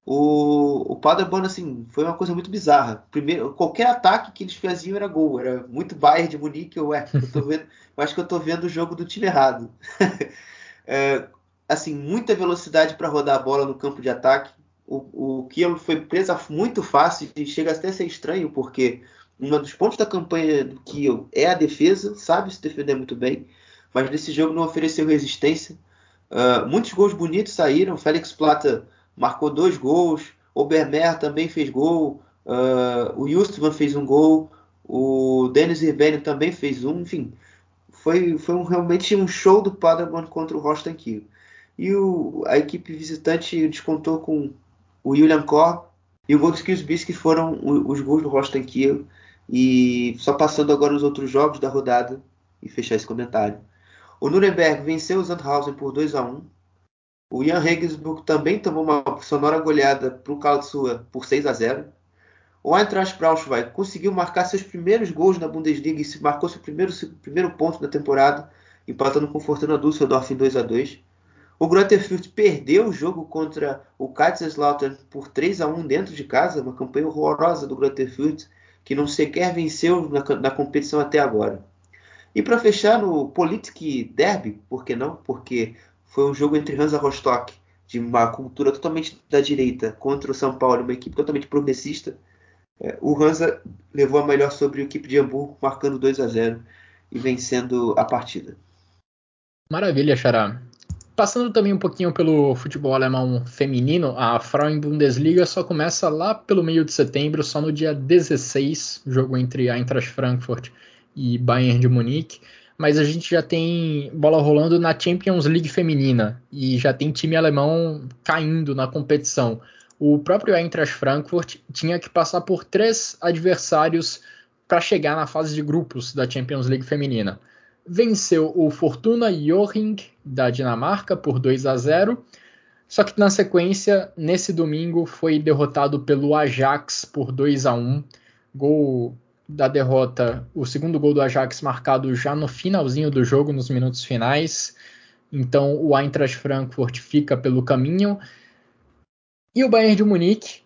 o, o Paderborn, assim, foi uma coisa muito bizarra. Primeiro, qualquer ataque que eles faziam era gol. Era muito Bayern de Munique. Eu, é, eu, tô vendo, eu acho que eu tô vendo o jogo do time errado. é, assim, muita velocidade para rodar a bola no campo de ataque. O, o Kiel foi presa muito fácil e chega até a ser estranho, porque um dos pontos da campanha do Kiel é a defesa, sabe se defender muito bem, mas nesse jogo não ofereceu resistência. Uh, muitos gols bonitos saíram. Félix Plata marcou dois gols. O Bermer também fez gol. Uh, o Justman fez um gol. O Denis Ribeiro também fez um. Enfim, foi, foi um, realmente um show do Paderborn contra o Rostock Kiel. E o, a equipe visitante descontou com o William Kor e o gol dos que foram os gols do Rostock Kiel. E só passando agora os outros jogos da rodada e fechar esse comentário. O Nuremberg venceu o Sandhausen por 2 a 1 O Jan Regensburg também tomou uma sonora goleada para o Karlsruhe por 6 a 0. O Eintracht Braunschweig conseguiu marcar seus primeiros gols na Bundesliga e marcou seu primeiro, seu primeiro ponto da temporada, empatando com Fortuna Düsseldorf em 2 a 2. O Fürth perdeu o jogo contra o Kaiserslautern por 3 a 1 dentro de casa, uma campanha horrorosa do Fürth, que não sequer venceu na, na competição até agora. E para fechar no Politik Derby, por que não? Porque foi um jogo entre Hansa Rostock, de uma cultura totalmente da direita, contra o São Paulo, uma equipe totalmente progressista. É, o Hansa levou a melhor sobre a equipe de Hamburgo, marcando 2 a 0 e vencendo a partida. Maravilha, Xará. Passando também um pouquinho pelo futebol alemão feminino, a Frauen Bundesliga só começa lá pelo meio de setembro, só no dia 16, jogo entre Eintracht Frankfurt e Bayern de Munique. Mas a gente já tem bola rolando na Champions League feminina e já tem time alemão caindo na competição o próprio Eintracht Frankfurt tinha que passar por três adversários para chegar na fase de grupos da Champions League feminina. Venceu o Fortuna Joring da Dinamarca por 2 a 0, só que na sequência, nesse domingo, foi derrotado pelo Ajax por 2 a 1. Gol da derrota, o segundo gol do Ajax marcado já no finalzinho do jogo, nos minutos finais. Então o Eintracht Frankfurt fica pelo caminho e o Bayern de Munique,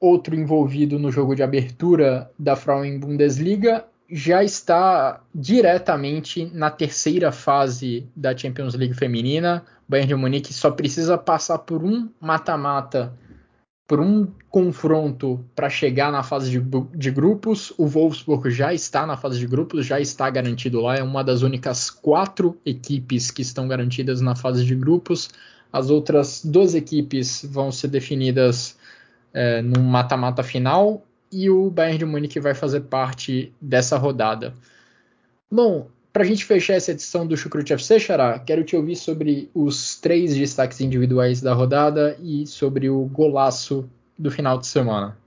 outro envolvido no jogo de abertura da Frauen Bundesliga, já está diretamente na terceira fase da Champions League feminina. O Bayern de Munique só precisa passar por um mata-mata, por um confronto para chegar na fase de, de, grupos. O Wolfsburg já está na fase de grupos, já está garantido lá. É uma das únicas quatro equipes que estão garantidas na fase de grupos. As outras duas equipes vão ser definidas é, no mata-mata final e o Bayern de Munique vai fazer parte dessa rodada. Bom, para a gente fechar essa edição do Chucrute FC, Xará, quero te ouvir sobre os três destaques individuais da rodada e sobre o golaço do final de semana.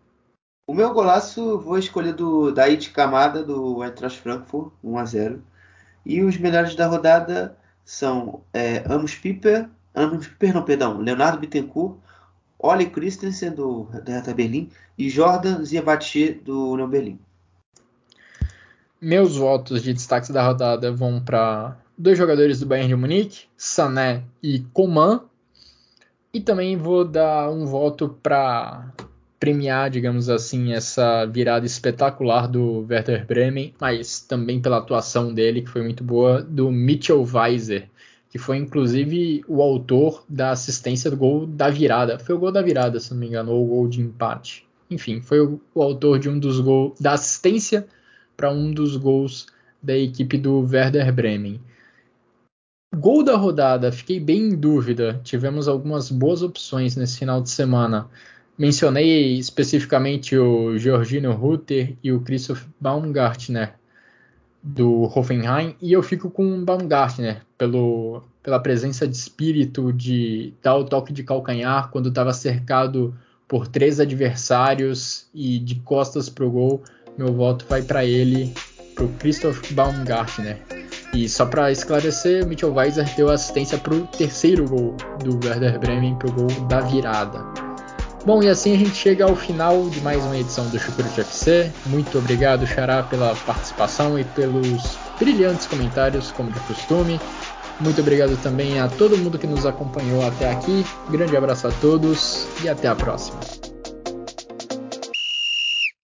O meu golaço vou escolher do Daid Camada do Eintracht Frankfurt, 1 a 0. E os melhores da rodada são é, Amos Piper, perdão, perdão, Leonardo Bittencourt, Oli Christensen do Hertha Berlim e Jordan Ziabache do União Berlim. Meus votos de destaques da rodada vão para dois jogadores do Bayern de Munique, Sané e Coman. E também vou dar um voto para premiar, digamos assim, essa virada espetacular do Werder Bremen, mas também pela atuação dele, que foi muito boa, do Mitchell Weiser, que foi inclusive o autor da assistência do gol da virada. Foi o gol da virada, se não me engano, ou o gol de empate. Enfim, foi o, o autor de um dos gols, da assistência para um dos gols da equipe do Werder Bremen. Gol da rodada, fiquei bem em dúvida. Tivemos algumas boas opções nesse final de semana. Mencionei especificamente o Georgino Rutter e o Christoph Baumgartner do Hoffenheim e eu fico com Baumgartner pelo, pela presença de espírito de dar o toque de calcanhar quando estava cercado por três adversários e de costas para o gol. Meu voto vai para ele, para o Christoph Baumgartner. E só para esclarecer, Mitchell Weiser deu assistência para o terceiro gol do Werder Bremen, para o gol da virada. Bom, e assim a gente chega ao final de mais uma edição do Chucrute FC. Muito obrigado, Xará, pela participação e pelos brilhantes comentários, como de costume. Muito obrigado também a todo mundo que nos acompanhou até aqui. Grande abraço a todos e até a próxima.